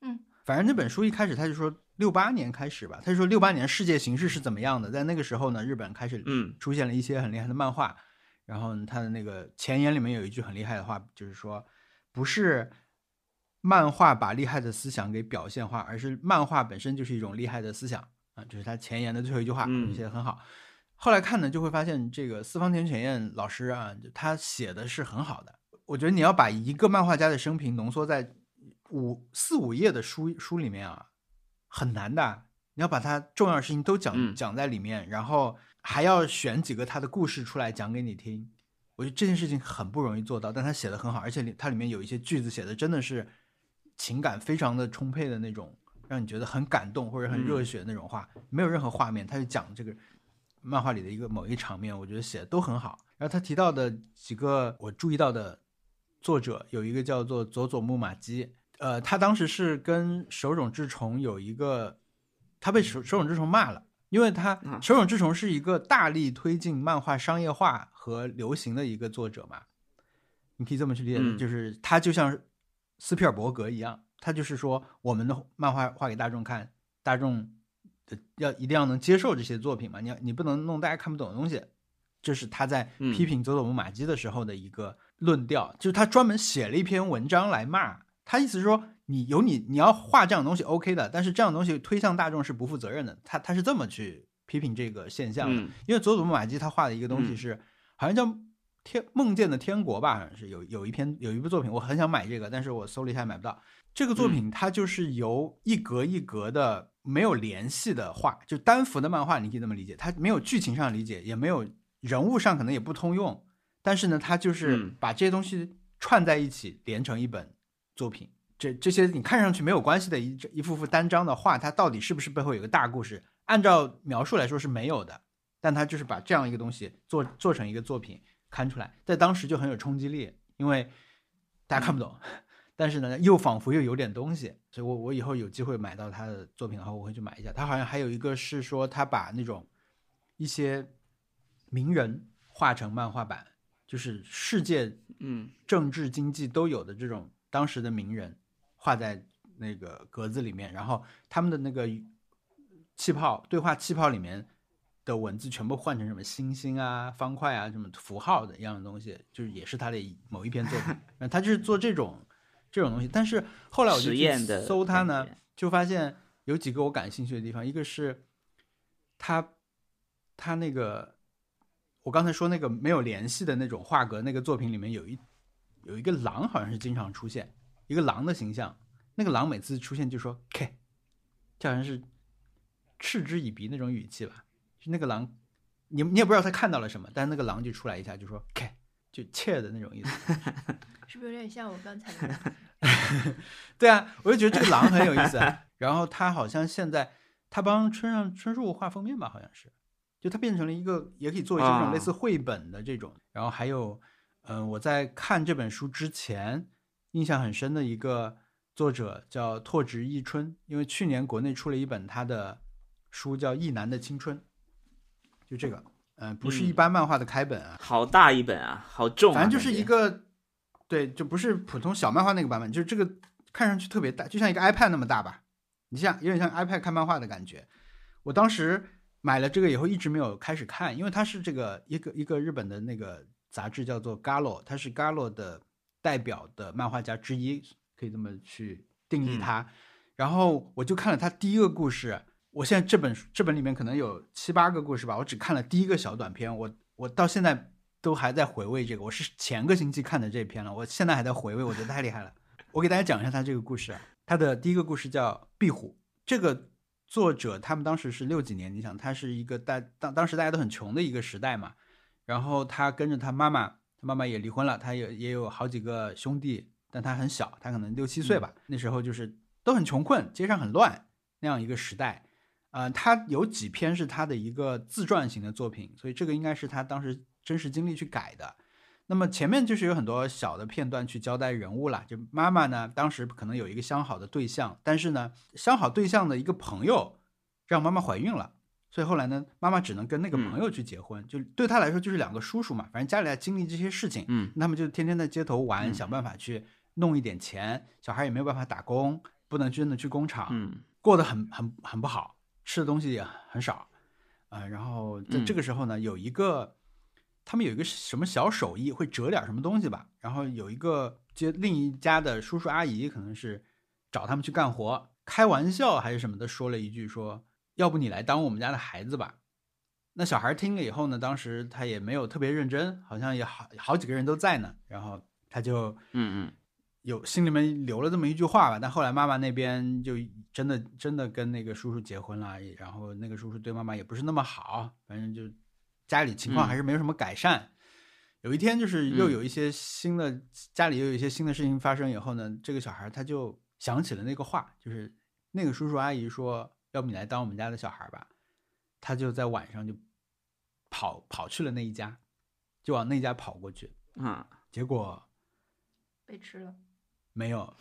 [SPEAKER 2] 嗯，
[SPEAKER 3] 反正那本书一开始他就说六八年开始吧，他就说六八年世界形势是怎么样的，在那个时候呢，日本开始
[SPEAKER 1] 嗯
[SPEAKER 3] 出现了一些很厉害的漫画，然后他的那个前言里面有一句很厉害的话，就是说不是漫画把厉害的思想给表现化，而是漫画本身就是一种厉害的思想啊，就是他前言的最后一句话，写的很好。后来看呢，就会发现这个四方田犬彦老师啊，他写的是很好的。我觉得你要把一个漫画家的生平浓缩在五四五页的书书里面啊，很难的。你要把他重要的事情都讲讲在里面，然后还要选几个他的故事出来讲给你听。我觉得这件事情很不容易做到，但他写的很好，而且它里面有一些句子写的真的是情感非常的充沛的那种，让你觉得很感动或者很热血的那种话，没有任何画面，他就讲这个。漫画里的一个某一场面，我觉得写的都很好。然后他提到的几个我注意到的作者，有一个叫做佐佐木马基，呃，他当时是跟手冢治虫有一个，他被手手冢治虫骂了，因为他手冢治虫是一个大力推进漫画商业化和流行的一个作者嘛，你可以这么去理解，就是他就像斯皮尔伯格一样，他就是说我们的漫画画给大众看，大众。要一定要能接受这些作品嘛？你要你不能弄大家看不懂的东西，这是他在
[SPEAKER 1] 嗯
[SPEAKER 3] 批评佐佐木马基的时候的一个论调，就是他专门写了一篇文章来骂他，意思是说你有你你要画这样东西 OK 的，但是这样东西推向大众是不负责任的。他他是这么去批评这个现象的，
[SPEAKER 1] 嗯
[SPEAKER 3] 因为佐佐木马基他画的一个东西
[SPEAKER 1] 嗯
[SPEAKER 3] 是、好像叫天梦见的天国吧，好像是有有一篇有一部作品，我很想买这个，但是我搜了一下买不到。这个作品它就是由一格一格的没有联系的画，就单幅的漫画，你可以这么理解，它没有剧情上理解，也没有人物上可能也不通用，但是呢，它就是
[SPEAKER 1] 嗯
[SPEAKER 3] 把这些东西串在一起，连成一本作品。这这些你看上去没有关系的一一幅幅单张的画，它到底是不是背后有个大故事？按照描述来说是没有的，但它就是把这样一个东西做做成一个作品刊出来，在当时就很有冲击力，因为大家看不懂，但是呢又仿佛又有点东西，所以我我以后有机会买到他的作品的话，我会去买一下。他好像还有一个是说他把那种一些名人画成漫画版，就是世界
[SPEAKER 1] 嗯
[SPEAKER 3] 政治经济都有的这种当时的名人画在那个格子里面，然后他们的那个气泡对话气泡里面的文字全部换成什么星星啊、方块啊、什么符号的一样的东西，就是也是他的某一篇作品，然后他就是做这种这种东西。但是后来我就
[SPEAKER 1] 实
[SPEAKER 3] 去搜他呢，就发现有几个我感兴趣的地方，一个是他他那个我刚才说那个没有联系的那种画格那个作品里面有一有一个狼，好像是经常出现一个狼的形象，那个狼每次出现就说 “k”，就好像是嗤之以鼻那种语气吧。就那个狼，你你也不知道他看到了什么，但是那个狼就出来一下就说 “k”，就切的那种意思。
[SPEAKER 2] 是不是有点像我刚才的？
[SPEAKER 3] 对啊，我就觉得这个狼很有意思。然后他好像现在他帮村上春树画封面吧，好像是，就他变成了一个也可以做一些这种
[SPEAKER 1] 啊
[SPEAKER 3] 类似绘本的这种。然后还有，嗯、我在看这本书之前，印象很深的一个作者叫拓殖一春，因为去年国内出了一本他的书叫《一男的青春》，就这个，嗯、不是一
[SPEAKER 1] 嗯
[SPEAKER 3] 般漫画的开本啊，
[SPEAKER 1] 好大一本啊，好重啊，
[SPEAKER 3] 反正就是一个，对，就不是普通小漫画那个版本，就是这个看上去特别大，就像一个 iPad 那么大吧，你像有点像 iPad 看漫画的感觉。我当时买了这个以后，一直没有开始看，因为它是这个一个一个日本的那个杂志叫做 Galo，它是 Galo 的代表的漫画家之一，可以这么去定义它。然后我就看了他第一个故事，我现在这本书这本里面可能有七八个故事吧，我只看了第一个小短片，我我到现在都还在回味这个，我是前个星期看的这篇了，我现在还在回味，我觉得太厉害了。我给大家讲一下他这个故事啊，他的第一个故事叫《壁虎》，这个作者他们当时是六几年，你想他是一个大当当时大家都很穷的一个时代嘛，然后他跟着他妈妈，他妈妈也离婚了，他也也有好几个兄弟，但他很小，他可能六七岁吧，那时候就是都很穷困，街上很乱那样一个时代。呃，他有几篇是他的一个自传型的作品，所以这个应该是他当时真实经历去改的。那么前面就是有很多小的片段去交代人物啦，就妈妈呢，当时可能有一个相好的对象，但是呢，相好对象的一个朋友让妈妈怀孕了，所以后来呢，妈妈只能跟那个朋友去结婚，就对他来说就是两个叔叔嘛，反正家里在经历这些事情，
[SPEAKER 1] 嗯
[SPEAKER 3] 他们就天天在街头玩，
[SPEAKER 1] 嗯
[SPEAKER 3] 想办法去弄一点钱，小孩也没有办法打工，不能真的去工厂，
[SPEAKER 1] 嗯
[SPEAKER 3] 过得很很很不好，吃的东西也很少，啊、然后在
[SPEAKER 1] 嗯
[SPEAKER 3] 这个时候呢，有一个他们有一个什么小手艺，会折点什么东西吧，然后有一个接另一家的叔叔阿姨，可能是找他们去干活，开玩笑还是什么的，说了一句说，要不你来当我们家的孩子吧。那小孩听了以后呢，当时他也没有特别认真，好像也好好几个人都在呢，然后他就
[SPEAKER 1] 嗯嗯。
[SPEAKER 3] 有心里面留了这么一句话吧，但后来妈妈那边就真的真的跟那个叔叔结婚了，然后那个叔叔对妈妈也不是那么好，反正就家里情况还是没有什么改善。有一天就是又有一些新的、家里又有一些新的事情发生以后呢，这个小孩他就想起了那个话，就是那个叔叔阿姨说，要不你来当我们家的小孩吧，他就在晚上就跑跑去了那一家，就往那家跑过去，
[SPEAKER 1] 啊
[SPEAKER 3] 结果
[SPEAKER 2] 被吃了。
[SPEAKER 3] 没有，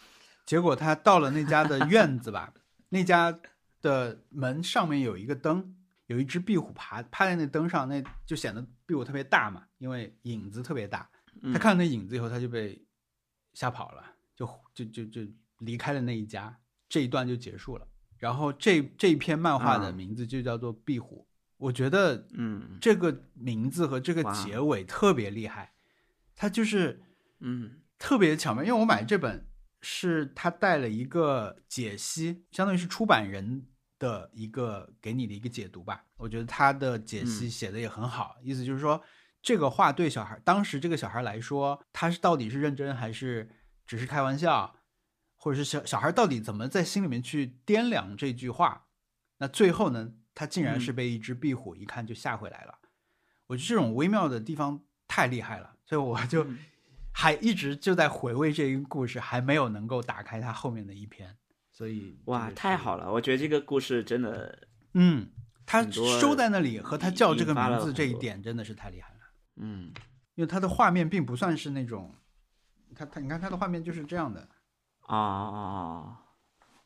[SPEAKER 3] 结果他到了那家的院子吧，那家的门上面有一个灯，有一只壁虎爬趴在那灯上，那就显得壁虎特别大嘛，因为影子特别大。
[SPEAKER 1] 嗯
[SPEAKER 3] 他看到那影子以后，他就被吓跑了，就就就就离开了那一家，这一段就结束了。然后这这一篇漫画的
[SPEAKER 1] 啊
[SPEAKER 3] 名字就叫做《壁虎》，我觉得
[SPEAKER 1] 嗯
[SPEAKER 3] 这个名字和这个结尾特别厉害，它就是
[SPEAKER 1] 嗯
[SPEAKER 3] 特别巧妙。因为我买这本是他带了一个解析，相当于是出版人的一个给你的一个解读吧。我觉得他的解析
[SPEAKER 1] 嗯
[SPEAKER 3] 写的也很好，意思就是说这个话对小孩当时这个小孩来说，他是到底是认真还是只是开玩笑，或者是小小孩到底怎么在心里面去掂量这句话？那最后呢，他竟然是
[SPEAKER 1] 嗯
[SPEAKER 3] 被一只壁虎一看就吓回来了。我觉得这种微妙的地方太厉害了，所以我就
[SPEAKER 1] 嗯
[SPEAKER 3] 还一直就在回味这一个故事，还没有能够打开它后面的一篇。所以
[SPEAKER 1] 哇，太好
[SPEAKER 3] 了，
[SPEAKER 1] 我觉得这个故事真的，
[SPEAKER 3] 嗯，他收在那里和他叫这个名字这一点真的是太厉害了，
[SPEAKER 1] 嗯
[SPEAKER 3] 因为他的画面并不算是那种，他他你看他的画面就是这样的，
[SPEAKER 1] 啊啊啊，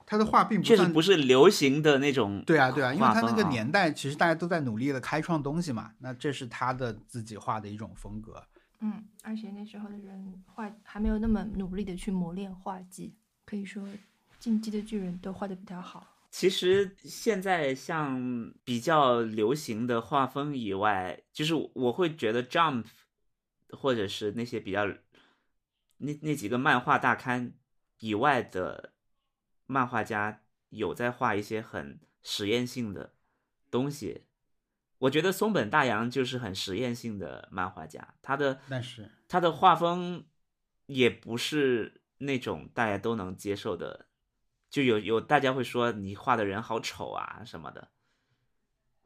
[SPEAKER 3] 他的画并不算
[SPEAKER 1] 确实不是流行的那种，
[SPEAKER 3] 对啊，对啊，因为他那个年代，其实大家都在努力的开创东西嘛，那这是他的自己画的一种风格。
[SPEAKER 2] 嗯，而且那时候的人画还没有那么努力的去磨练画技，可以说《进击的巨人》都画的比较好。
[SPEAKER 1] 其实现在像比较流行的画风以外，就是我会觉得 Jump 或者是那些比较那那几个漫画大刊以外的漫画家有在画一些很实验性的东西。我觉得松本大洋就是很实验性的漫画家，他的
[SPEAKER 3] 但是
[SPEAKER 1] 他的画风也不是那种大家都能接受的，就有有大家会说你画的人好丑啊什么的，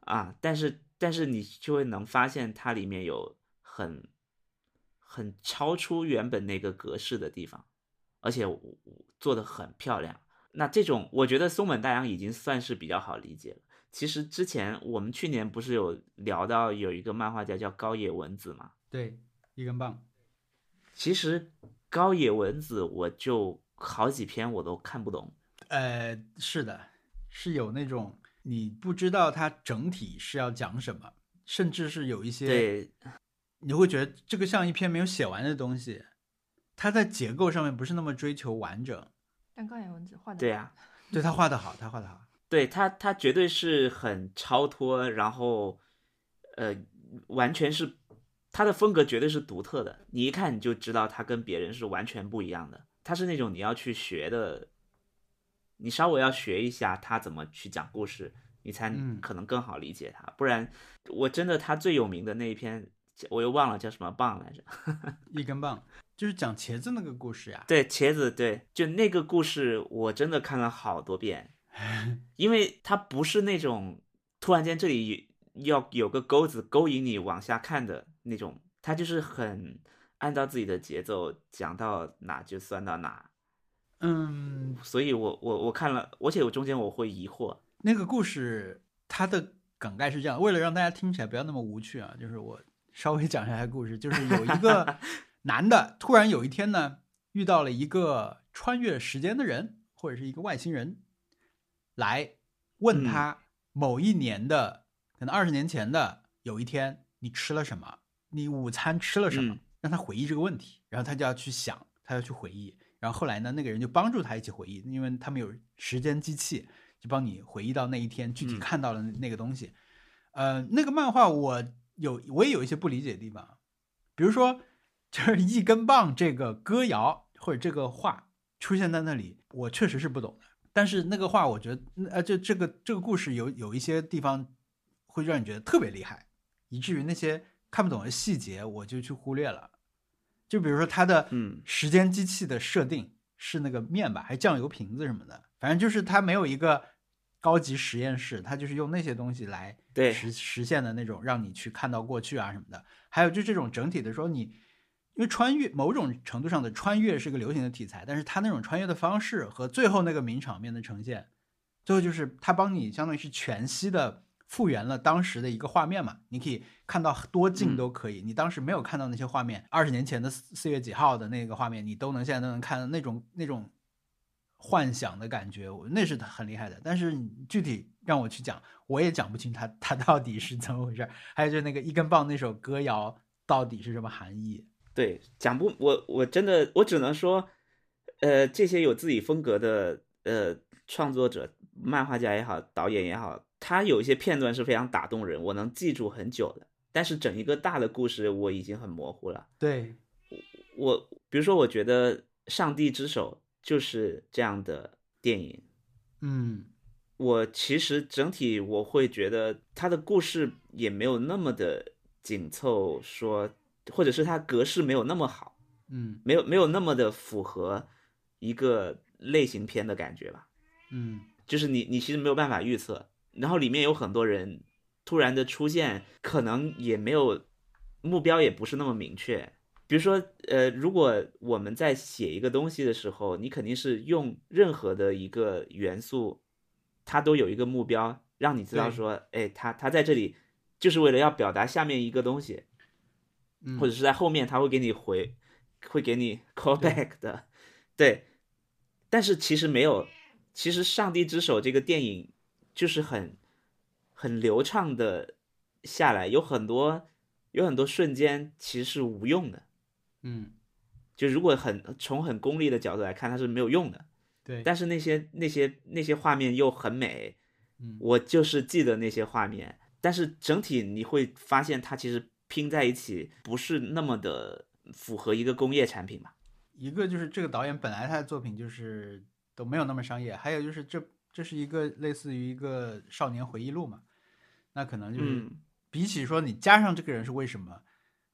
[SPEAKER 1] 啊，但是但是你就会能发现它里面有很很超出原本那个格式的地方，而且做的很漂亮。那这种我觉得松本大洋已经算是比较好理解了。其实之前我们去年不是有聊到有一个漫画家叫高野文子嘛，
[SPEAKER 3] 对一根棒，
[SPEAKER 1] 其实高野文子我就好几篇我都看不懂。
[SPEAKER 3] 呃，是的，是有那种你不知道它整体是要讲什么，甚至是有一些
[SPEAKER 1] 对，
[SPEAKER 3] 你会觉得这个像一篇没有写完的东西，它在结构上面不是那么追求完整。
[SPEAKER 2] 但高野文子画的
[SPEAKER 1] 对呀、
[SPEAKER 3] 对他画的好，他画的好。
[SPEAKER 1] 对他，他绝对是很超脱，然后，呃，完全是他的风格绝对是独特的，你一看你就知道他跟别人是完全不一样的。他是那种你要去学的，你稍微要学一下他怎么去讲故事，你才
[SPEAKER 3] 嗯
[SPEAKER 1] 可能更好理解他。不然，我真的他最有名的那一篇，我又忘了叫什么棒来着。
[SPEAKER 3] 一根棒就是讲茄子那个故事呀。
[SPEAKER 1] 对，茄子，对，就那个故事，我真的看了好多遍，因为它不是那种突然间这里要有个钩子勾引你往下看的那种，它就是很按照自己的节奏讲到哪就算到哪，
[SPEAKER 3] 嗯，
[SPEAKER 1] 所以我我我看了，而且我中间我会疑惑，
[SPEAKER 3] 那个故事它的梗概是这样，为了让大家听起来不要那么无趣啊，就是我稍微讲一下故事，就是有一个 男的突然有一天呢遇到了一个穿越时间的人，或者是一个外星人，来问他某一年的、可能二十年前的有一天你吃了什么，你午餐吃了什么，
[SPEAKER 1] 嗯
[SPEAKER 3] 让他回忆这个问题，然后他就要去想，他要去回忆，然后后来呢，那个人就帮助他一起回忆，因为他们有时间机器，就帮你回忆到那一天具体
[SPEAKER 1] 嗯
[SPEAKER 3] 看到了那那个东西。呃，那个漫画我有我也有一些不理解的地方，比如说 就是一根棒这个歌谣或者这个话出现在那里，我确实是不懂的。但是那个话，我觉得呃，这这个这个故事有有一些地方会让你觉得特别厉害，以至于那些看不懂的细节我就去忽略了。就比如说它的
[SPEAKER 1] 嗯
[SPEAKER 3] 时间机器的设定是那个面吧，还酱油瓶子什么的，反正就是它没有一个高级实验室，它就是用那些东西来
[SPEAKER 1] 对
[SPEAKER 3] 实实现的那种让你去看到过去啊什么的。还有就这种整体的说你，因为穿越某种程度上的穿越是个流行的题材，但是他那种穿越的方式和最后那个名场面的呈现，最后就是他帮你相当于是全息的复原了当时的一个画面嘛，你可以看到多近
[SPEAKER 1] 嗯
[SPEAKER 3] 都可以。你当时没有看到那些画面，二十年前的四四月几号的那个画面，你都能现在都能看到那种那种幻想的感觉，我那是很厉害的。但是具体让我去讲，我也讲不清它它到底是怎么回事。还有就是那个一根棒那首歌谣到底是什么含义？
[SPEAKER 1] 对，讲不，我我真的我只能说，呃，这些有自己风格的呃创作者，漫画家也好，导演也好，他有一些片段是非常打动人，我能记住很久的。但是整一个大的故事我已经很模糊了。
[SPEAKER 3] 对，
[SPEAKER 1] 我比如说，我觉得《上帝之手》就是这样的电影。
[SPEAKER 3] 嗯
[SPEAKER 1] 我其实整体我会觉得他的故事也没有那么的紧凑，说或者是它格式没有那么好，
[SPEAKER 3] 嗯
[SPEAKER 1] 没有没有那么的符合一个类型片的感觉吧。
[SPEAKER 3] 嗯
[SPEAKER 1] 就是你你其实没有办法预测，然后里面有很多人突然的出现，可能也没有目标，也不是那么明确。比如说，呃，如果我们在写一个东西的时候，你肯定是用任何的一个元素，它都有一个目标，让你知道说，哎，它它在这里就是为了要表达下面一个东西，
[SPEAKER 3] 嗯，
[SPEAKER 1] 或者是在后面他会给你回，会给你 callback 的，对。但是其实没有，其实《上帝之手》这个电影就是很很流畅的下来，有很多有很多瞬间其实是无用的。
[SPEAKER 3] 嗯
[SPEAKER 1] 就如果很从很功利的角度来看，它是没有用的。
[SPEAKER 3] 对，
[SPEAKER 1] 但是那些那些那些画面又很美，
[SPEAKER 3] 嗯
[SPEAKER 1] 我就是记得那些画面。但是整体你会发现，它其实拼在一起不是那么的符合一个工业产品吧？
[SPEAKER 3] 一个就是这个导演本来他的作品就是都没有那么商业，还有就是这这是一个类似于一个少年回忆录嘛，那可能就是
[SPEAKER 1] 嗯。
[SPEAKER 3] 比起说你加上这个人是为什么，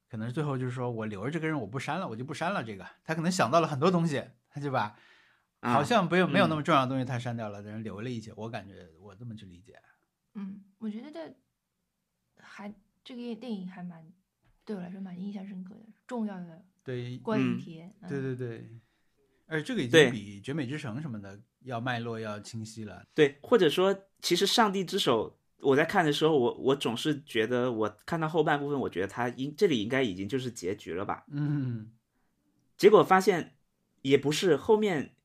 [SPEAKER 3] 可能最后就是说我留着这个人我不删了，我就不删了这个，他可能想到了很多东西，他就把
[SPEAKER 1] 啊
[SPEAKER 3] 好像没有没有那
[SPEAKER 1] 嗯
[SPEAKER 3] 么重要的东西他删掉了，但是留了一些，我感觉我这么去理解，
[SPEAKER 2] 嗯，我觉得这还这个电影还蛮对我来说蛮印象深刻的，重要的
[SPEAKER 3] 对
[SPEAKER 2] 观影
[SPEAKER 1] 嗯
[SPEAKER 2] 体验。
[SPEAKER 3] 对
[SPEAKER 2] 嗯
[SPEAKER 3] 对对，而且这个已经比《绝美之城》什么的要脉络要清晰了，
[SPEAKER 1] 对，或者说，其实《上帝之手》，我在看的时候，我我总是觉得，我看到后半部分，我觉得它应这里应该已经就是结局了吧？
[SPEAKER 3] 嗯
[SPEAKER 1] 结果发现也不是，后面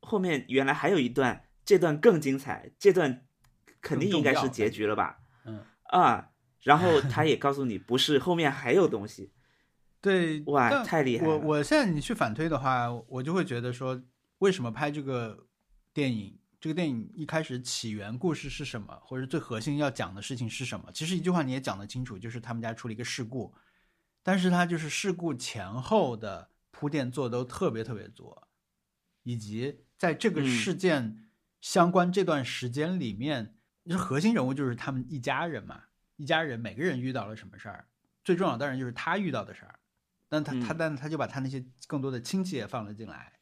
[SPEAKER 1] 后面原来还有一段，这段更精彩，这段肯定应该是结局了吧？
[SPEAKER 3] 嗯，
[SPEAKER 1] 啊，然后他也告诉你，不是，后面还有东西。
[SPEAKER 3] 对，
[SPEAKER 1] 哇太厉害了
[SPEAKER 3] 我我现在你去反推的话，我就会觉得说，为什么拍这个电影？这个电影一开始起源故事是什么，或者最核心要讲的事情是什么？其实一句话你也讲得清楚，就是他们家出了一个事故，但是他就是事故前后的铺垫做得都特别特别足，以及在这个
[SPEAKER 1] 嗯
[SPEAKER 3] 事件相关这段时间里面，就是核心人物就是他们一家人嘛，一家人每个人遇到了什么事儿，最重要的当然就是他遇到的事儿，但他他
[SPEAKER 1] 嗯。
[SPEAKER 3] 但他就把他那些更多的亲戚也放了进来，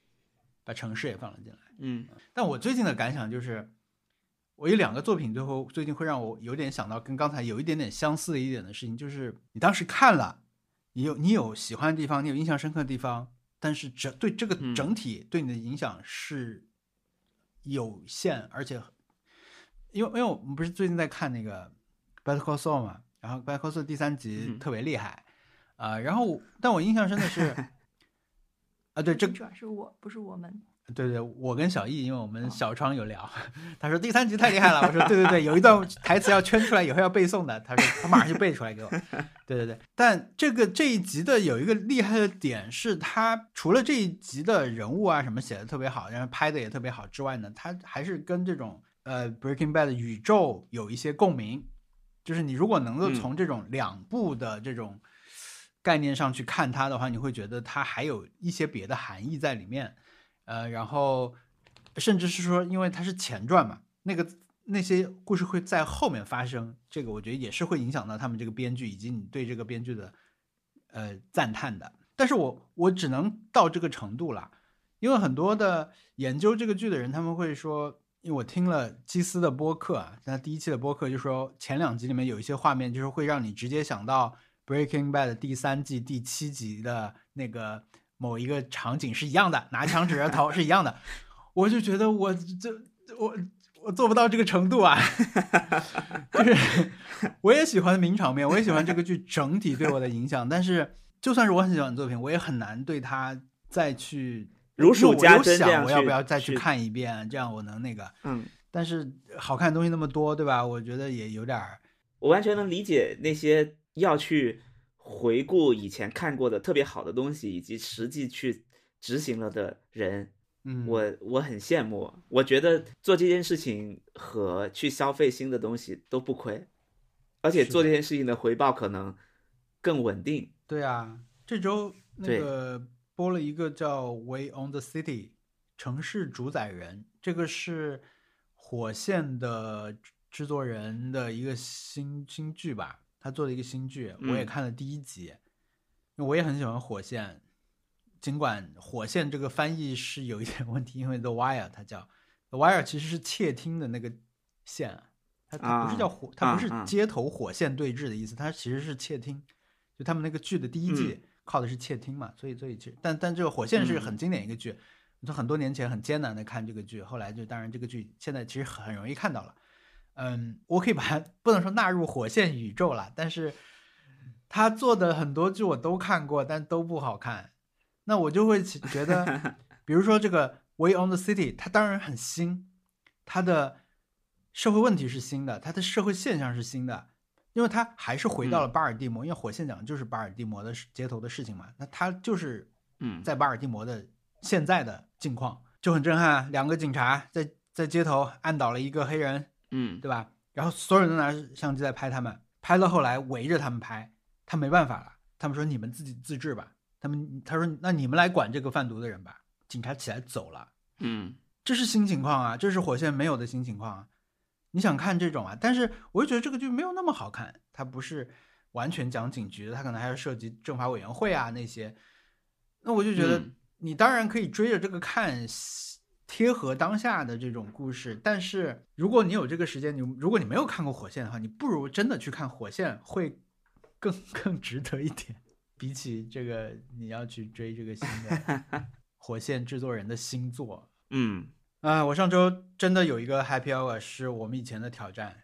[SPEAKER 3] 把城市也放了进来。
[SPEAKER 1] 嗯。
[SPEAKER 3] 但我最近的感想就是，我有两个作品最后最近会让我有点想到跟刚才有一点点相似的一点的事情，就是你当时看了，你有你有喜欢的地方，你有印象深刻的地方，但是整对这个
[SPEAKER 1] 嗯。
[SPEAKER 3] 整体对你的影响是有限，而且因为因为我们不是最近在看那个《Better Call Saul》嘛，然后《Better Call Saul》第三集
[SPEAKER 1] 嗯。
[SPEAKER 3] 特别厉害啊、然后但我印象深的是 啊，对这
[SPEAKER 2] 主要是我不是我们，
[SPEAKER 3] 对对，我跟小易，因为我们小窗有聊，他说第三集太厉害了，我说对对对，有一段台词要圈出来，以后要背诵的，他说他马上就背出来给我，对对对。但这个这一集的有一个厉害的点是，他除了这一集的人物啊什么写的特别好，然后拍的也特别好之外呢，他还是跟这种呃 Breaking Bad 的宇宙有一些共鸣，就是你如果能够
[SPEAKER 1] 嗯
[SPEAKER 3] 从这种两部的这种概念上去看它的话，你会觉得它还有一些别的含义在里面。呃，然后甚至是说，因为它是前传嘛，那个那些故事会在后面发生，这个我觉得也是会影响到他们这个编剧以及你对这个编剧的呃赞叹的。但是我我只能到这个程度了，因为很多的研究这个剧的人，他们会说，因为我听了基斯的播客啊，那第一期的播客就说前两集里面有一些画面，就是会让你直接想到 Breaking Bad 第三季第七集的那个某一个场景是一样的，拿枪指着头是一样的，我就觉得我这我我做不到这个程度啊，就是 我也喜欢名场面，我也喜欢这个剧整体对我的影响，但是就算是我很喜欢的作品，我也很难对它再去
[SPEAKER 1] 如数家珍这样去
[SPEAKER 3] 我要不要再去
[SPEAKER 1] 去
[SPEAKER 3] 看一遍，这样我能那个。
[SPEAKER 1] 嗯，
[SPEAKER 3] 但是好看的东西那么多，对吧？我觉得也有点儿，
[SPEAKER 1] 我完全能理解那些要去回顾以前看过的特别好的东西，以及实际去执行了的人，
[SPEAKER 3] 嗯，
[SPEAKER 1] 我我很羡慕，我觉得做这件事情和去消费新的东西都不亏，而且做这件事情的回报可能更稳定。
[SPEAKER 3] 对啊，这周那
[SPEAKER 1] 对
[SPEAKER 3] 个播了一个叫《We Own the City》城市主宰人，这个是火线的制作人的一个新新剧吧，他做的一个新剧，我也
[SPEAKER 1] 嗯。
[SPEAKER 3] 看了第一集，因为我也很喜欢火线，尽管火线这个翻译是有一点问题，因为 The Wire 它叫 The Wire 其实是窃听的那个线啊，它它不是
[SPEAKER 1] 啊
[SPEAKER 3] 叫火，它不是街头火线对峙的意思，它其实是窃听。就他们那个剧的第一季靠的是窃听嘛，所以所以其实但但这个火线是很经典一个剧，从很多年前很艰难的看这个剧，后来就当然这个剧现在其实很容易看到了。嗯，我可以把它不能说纳入火线宇宙了，但是他做的很多剧我都看过，但都不好看。那我就会起觉得，比如说这个《We Own the City》，它当然很新，它的社会问题是新的，它的社会现象是新的，因为他还是回到了巴尔的摩，因为火线讲的就是巴尔的摩的街头的事情嘛，那他就是
[SPEAKER 1] 嗯
[SPEAKER 3] 在巴尔的摩的现在的境况就很震撼啊，两个警察在在街头按倒了一个黑人，
[SPEAKER 1] 嗯
[SPEAKER 3] 对吧？然后所有人都拿着相机在拍他们，拍到后来围着他们拍，他没办法了，他们说你们自己自治吧，他们他说那你们来管这个贩毒的人吧，警察起来走了。
[SPEAKER 1] 嗯
[SPEAKER 3] 这是新情况啊，这是火线没有的新情况啊。你想看这种啊？但是我就觉得这个剧没有那么好看，它不是完全讲警局的，它可能还要涉及政法委员会啊那些。那我就觉得
[SPEAKER 1] 嗯
[SPEAKER 3] 你当然可以追着这个看，贴合当下的这种故事。但是如果你有这个时间，你如果你没有看过火线的话，你不如真的去看火线，会更 更值得一点。比起这个，你要去追这个新的 火线制作人的新作，
[SPEAKER 1] 嗯
[SPEAKER 3] 啊、我上周真的有一个 Happy Hour 是我们以前的挑战，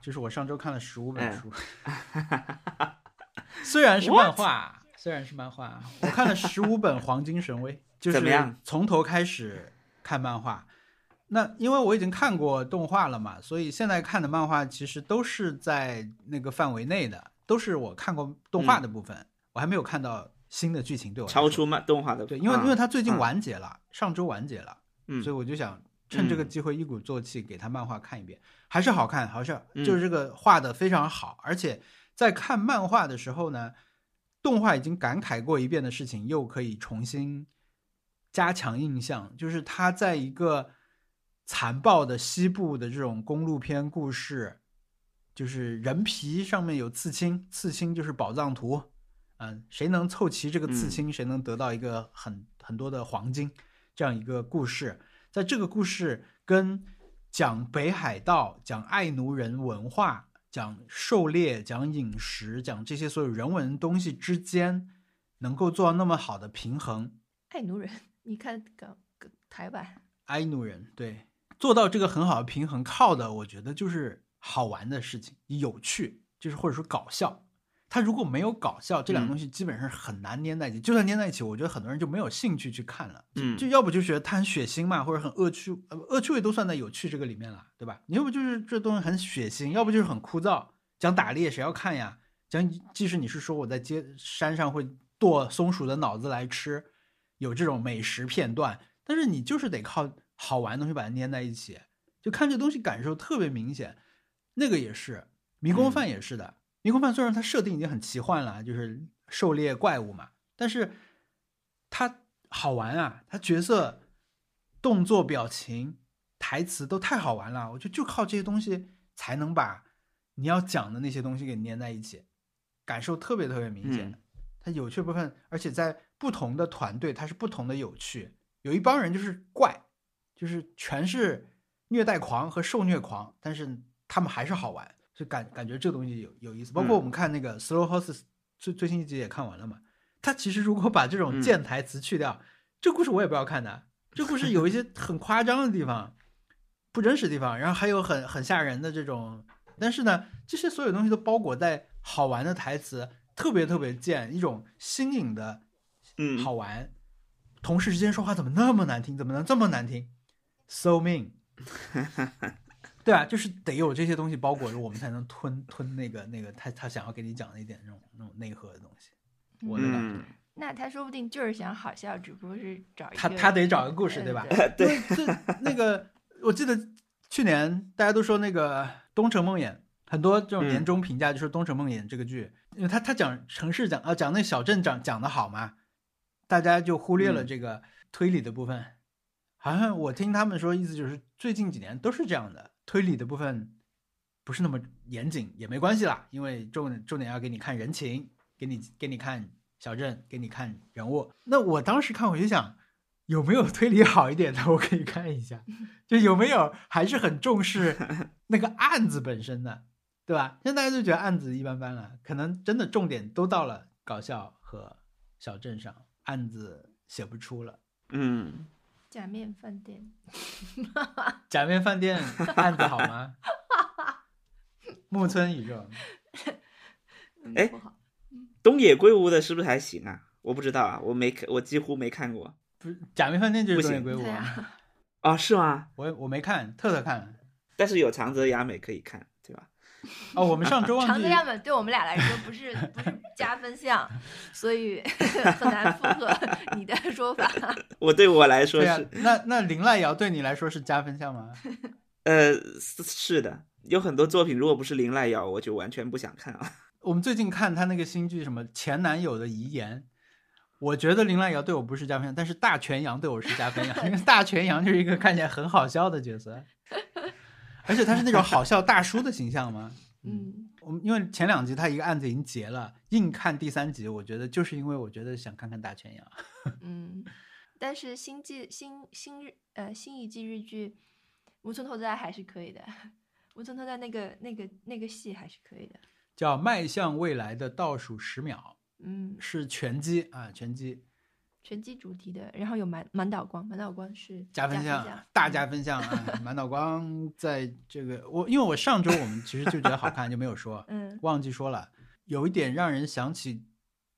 [SPEAKER 3] 就是我上周看了十五本
[SPEAKER 1] 哎
[SPEAKER 3] 书，虽然是漫画，虽然是漫画，我看了十五本《黄金神威》，就是从头开始看漫画。那因为我已经看过动画了嘛，所以现在看的漫画其实都是在那个范围内的，都是我看过动画的部分，我还没有看到新的剧情对我
[SPEAKER 1] 超出漫动画的
[SPEAKER 3] 对，因为、
[SPEAKER 1] 啊
[SPEAKER 3] 因为它最近
[SPEAKER 1] 啊
[SPEAKER 3] 完结了，上周完结了。
[SPEAKER 1] 嗯。
[SPEAKER 3] 所以我就想趁这个
[SPEAKER 1] 嗯。
[SPEAKER 3] 机会一鼓作气给他漫画看一遍，还是好看，好像
[SPEAKER 1] 嗯。
[SPEAKER 3] 就是这个画的非常好，而且在看漫画的时候呢，动画已经感慨过一遍的事情，又可以重新加强印象，就是他在一个残暴的西部的这种公路片故事，就是人皮上面有刺青，刺青就是宝藏图，嗯，谁能凑齐这个刺
[SPEAKER 1] 嗯。
[SPEAKER 3] 青，谁能得到一个很很多的黄金。这样一个故事，在这个故事跟讲北海道、讲爱奴人文化、讲狩猎、讲饮食、讲这些所有人文东西之间，能够做到那么好的平衡，
[SPEAKER 2] 爱奴人，你看港港台版，
[SPEAKER 3] 爱奴人对做到这个很好的平衡，靠的我觉得就是好玩的事情，有趣，就是或者说搞笑。它如果没有搞笑，这两个
[SPEAKER 1] 嗯
[SPEAKER 3] 东西基本上很难粘在一起。就算粘在一起，我觉得很多人就没有兴趣去看了。
[SPEAKER 1] 嗯
[SPEAKER 3] 就要不就觉得它很血腥嘛，或者很恶趣，呃，恶趣味都算在有趣这个里面了，对吧？你要不就是这东西很血腥，要不就是很枯燥。讲打猎谁要看呀？讲即使你是说我在街山上会剁松鼠的脑子来吃，有这种美食片段，但是你就是得靠好玩的东西把它粘在一起，就看这东西感受特别明显。那个也是，迷宫饭也是的。迷宫饭虽然它设定已经很奇幻了，就是狩猎怪物嘛，但是它好玩啊，它角色动作、表情、台词都太好玩了。我觉得就靠这些东西才能把你要讲的那些东西给粘在一起，感受特别特别明显。
[SPEAKER 1] 嗯
[SPEAKER 3] 它有趣部分，而且在不同的团队，它是不同的有趣。有一帮人就是怪，就是全是虐待狂和受虐狂，但是他们还是好玩，就感感觉这个东西有有意思。包括我们看那个《Slow Horses》最最新一集也看完了嘛，他其实如果把这种
[SPEAKER 1] 嗯
[SPEAKER 3] 贱台词去掉，这故事我也不要看的。这故事有一些很夸张的地方，不真实的地方，然后还有很很吓人的这种，但是呢，这些所有东西都包裹在好玩的台词，特别特别贱，一种新颖的
[SPEAKER 1] 嗯，
[SPEAKER 3] 好玩。同事之间说话怎么那么难听？怎么能这么难听？So mean。对啊，就是得有这些东西包裹着，我们才能吞吞那个那个他他想要给你讲的一点那种那种内核的东西。我的感觉，
[SPEAKER 1] 嗯
[SPEAKER 2] 那他说不定就是想好笑，只不过是找一个
[SPEAKER 3] 他他得找个故事，
[SPEAKER 2] 呃
[SPEAKER 3] 对吧？
[SPEAKER 1] 对
[SPEAKER 3] 那个，我记得去年大家都说那个《东城梦魇》，很多这种
[SPEAKER 1] 嗯
[SPEAKER 3] 年终评价就说《东城梦魇》这个剧，因为他他讲城市讲啊讲那小镇讲讲的好嘛，大家就忽略了
[SPEAKER 1] 嗯
[SPEAKER 3] 这个推理的部分。好像我听他们说，意思就是最近几年都是这样的，推理的部分不是那么严谨，也没关系啦，因为重重点要给你看人情，给你给你看小镇，给你看人物。那我当时看我就想，有没有推理好一点的，我可以看一下，就有没有还是很重视 那个案子本身的，对吧？现在大家就觉得案子一般般了，可能真的重点都到了搞笑和小镇上，案子写不出了。
[SPEAKER 1] 嗯，
[SPEAKER 2] 假面饭店，
[SPEAKER 3] 假面饭店案子好吗？木村宇宙，
[SPEAKER 2] 嗯
[SPEAKER 1] 哎
[SPEAKER 2] 不好，
[SPEAKER 1] 东野圭吾的是不是还行啊？我不知道啊，我没看，我几乎没看过。
[SPEAKER 3] 不是假面饭店就是东野圭吾啊，
[SPEAKER 2] 啊，
[SPEAKER 1] 哦，是吗？
[SPEAKER 3] 我我没看，特特看了。
[SPEAKER 1] 但是有长泽雅美可以看，
[SPEAKER 3] 哦，我们上周忘记
[SPEAKER 2] 长泽雅美对我们俩来说不是不是加分项，所以 很难符合你的说法。
[SPEAKER 1] 我对我来说是，，
[SPEAKER 3] 那那林濑遥对你来说是加分项吗？
[SPEAKER 1] 呃，是是的，有很多作品，如果不是林濑遥，我就完全不想看啊。
[SPEAKER 3] 我们最近看他那个新剧什么前男友的遗言，我觉得林濑遥对我不是加分项，但是大泉洋对我是加分项，因为大泉洋就是一个看起来很好笑的角色，而且他是那种好笑大叔的形象吗。
[SPEAKER 2] 嗯，
[SPEAKER 3] 我们因为前两集他一个案子已经结了，硬看第三集，我觉得就是因为我觉得想看看大泉洋。
[SPEAKER 2] 嗯，但是新季新新日呃新一季日剧木村拓哉还是可以的，无村拓哉那个那个那个戏还是可以的。
[SPEAKER 3] 叫《迈向未来的倒数十秒
[SPEAKER 2] 嗯》，，
[SPEAKER 3] 是拳击啊，拳击
[SPEAKER 2] 拳击主题的，然后有满满岛光，满岛光是
[SPEAKER 3] 加分
[SPEAKER 2] 分
[SPEAKER 3] 项，大加分项啊！满岛光在这个我，因为我上周我们其实就觉得好看，就没有说，
[SPEAKER 2] 嗯
[SPEAKER 3] 忘记说了，有一点让人想起《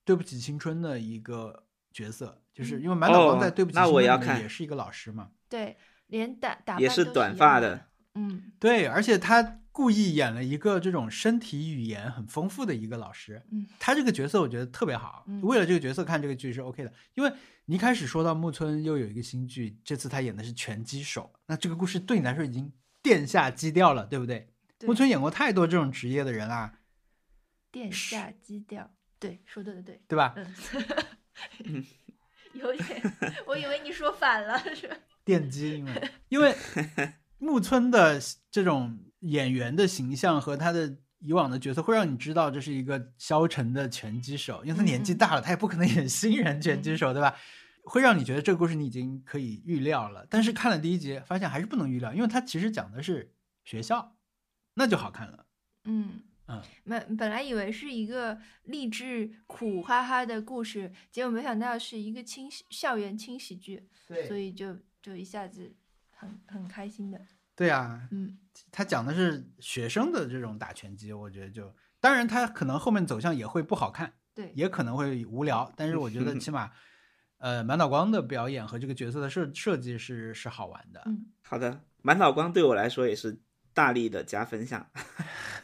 [SPEAKER 3] 对不起青春》的一个角色，就是因为满岛光在
[SPEAKER 1] 哦《
[SPEAKER 3] 对不起青春》也是一个老师嘛，
[SPEAKER 2] 对，连打打
[SPEAKER 1] 也是
[SPEAKER 2] 扮都一样
[SPEAKER 1] 短发的，
[SPEAKER 2] 嗯
[SPEAKER 3] 对，而且他故意演了一个这种身体语言很丰富的一个老师，
[SPEAKER 2] 嗯，
[SPEAKER 3] 他这个角色我觉得特别好，
[SPEAKER 2] 嗯
[SPEAKER 3] 为了这个角色看这个剧是 OK 的，因为你一开始说到木村又有一个新剧，这次他演的是拳击手，那这个故事对你来说已经殿下基调了，对不对？
[SPEAKER 2] 对
[SPEAKER 3] 木村演过太多这种职业的人啦，
[SPEAKER 2] 殿下基调，对，说对对对，
[SPEAKER 3] 对吧？
[SPEAKER 2] 嗯，有点，我以为你说反了，是吧？
[SPEAKER 3] 电击，因为因为木村的这种演员的形象和他的以往的角色，会让你知道这是一个消沉的拳击手，因为他年纪大了，他也不可能演新人拳击手，对吧？会让你觉得这个故事你已经可以预料了，但是看了第一集，发现还是不能预料，因为他其实讲的是学校，那就好看了。
[SPEAKER 2] 嗯
[SPEAKER 3] 嗯，
[SPEAKER 2] 本本来以为是一个励志苦哈哈的故事，结果没想到是一个轻校园轻喜剧，所以就就一下子很很开心的。
[SPEAKER 3] 对啊，
[SPEAKER 2] 嗯
[SPEAKER 3] 他讲的是学生的这种打拳击，我觉得就当然他可能后面走向也会不好看，
[SPEAKER 2] 对，
[SPEAKER 3] 也可能会无聊，但是我觉得 起码，呃，满岛光的表演和这个角色的设设计是是好玩的。
[SPEAKER 2] 嗯
[SPEAKER 1] 好的，满岛光对我来说也是大力的加分项，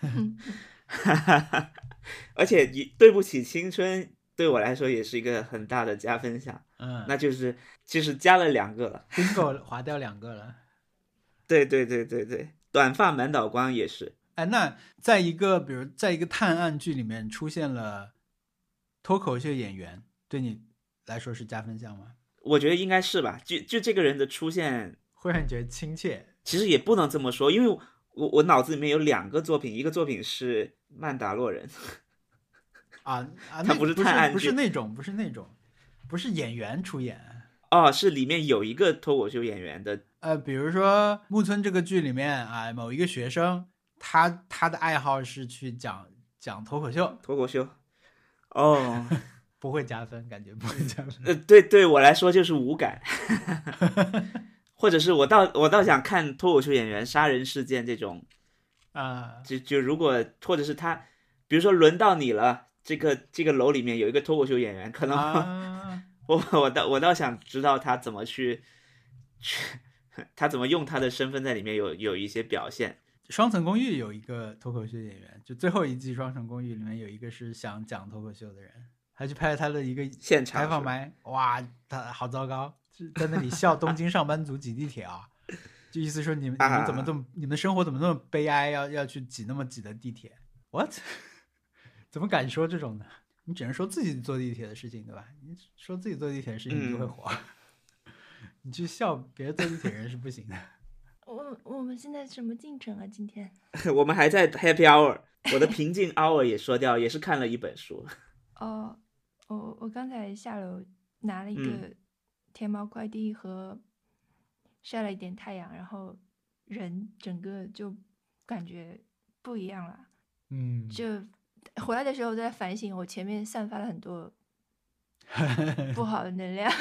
[SPEAKER 1] 而且你对不起青春对我来说也是一个很大的加分项，
[SPEAKER 3] 嗯，
[SPEAKER 1] 那就是其实加了两个了。
[SPEAKER 3] bingo 划掉两个了。
[SPEAKER 1] 对对对对对，短发满岛光也是，
[SPEAKER 3] 哎，那在一个比如在一个探案剧里面出现了脱口秀演员，对你来说是加分项吗？
[SPEAKER 1] 我觉得应该是吧。就就这个人的出现，
[SPEAKER 3] 会让你觉得亲切？
[SPEAKER 1] 其实也不能这么说，因为我我脑子里面有两个作品，一个作品是《曼达洛人》，
[SPEAKER 3] 啊啊，
[SPEAKER 1] 他
[SPEAKER 3] 那不
[SPEAKER 1] 不是探案
[SPEAKER 3] 不是
[SPEAKER 1] 剧
[SPEAKER 3] 那种，不是那种，不是演员出演。
[SPEAKER 1] 哦，是里面有一个脱口秀演员的，
[SPEAKER 3] 呃，比如说木村这个剧里面啊，某一个学生，他他的爱好是去讲讲脱口秀，
[SPEAKER 1] 脱口秀。哦，
[SPEAKER 3] 不会加分，感觉不会加分。
[SPEAKER 1] 呃，对对我来说就是无感，或者是我倒我倒想看脱口秀演员杀人事件这种，
[SPEAKER 3] 啊，
[SPEAKER 1] 就就如果或者是他，比如说轮到你了，这个这个楼里面有一个脱口秀演员，可能、
[SPEAKER 3] 啊，
[SPEAKER 1] 我我倒我倒想知道他怎么去去，他怎么用他的身份在里面有有一些表现。
[SPEAKER 3] 双层公寓有一个脱口秀演员，就最后一季双层公寓里面有一个是想讲脱口秀的人，还去拍了他的一个
[SPEAKER 1] 现场
[SPEAKER 3] 采访麦，哇，他好糟糕，就在那里笑东京上班族挤地铁啊，就意思说你们你们怎么这么、你们生活怎么那么悲哀，要要去挤那么挤的地铁？What？怎么敢说这种呢？你只能说自己坐地铁的事情，对吧？你说自己坐地铁的事情，你就会
[SPEAKER 1] 嗯
[SPEAKER 3] 火。你去笑别人坐地铁人是不行的。
[SPEAKER 2] 我我们现在什么进程啊？今天
[SPEAKER 1] 我们还在 Happy Hour，我的平静 Hour 也说掉，也是看了一本书。
[SPEAKER 2] 哦，我我刚才下楼拿了一
[SPEAKER 1] 嗯
[SPEAKER 2] 个天猫快递和晒了一点太阳，然后人整个就感觉不一样了。
[SPEAKER 3] 嗯，
[SPEAKER 2] 就回来的时候在反省，我前面散发了很多 不好的能量，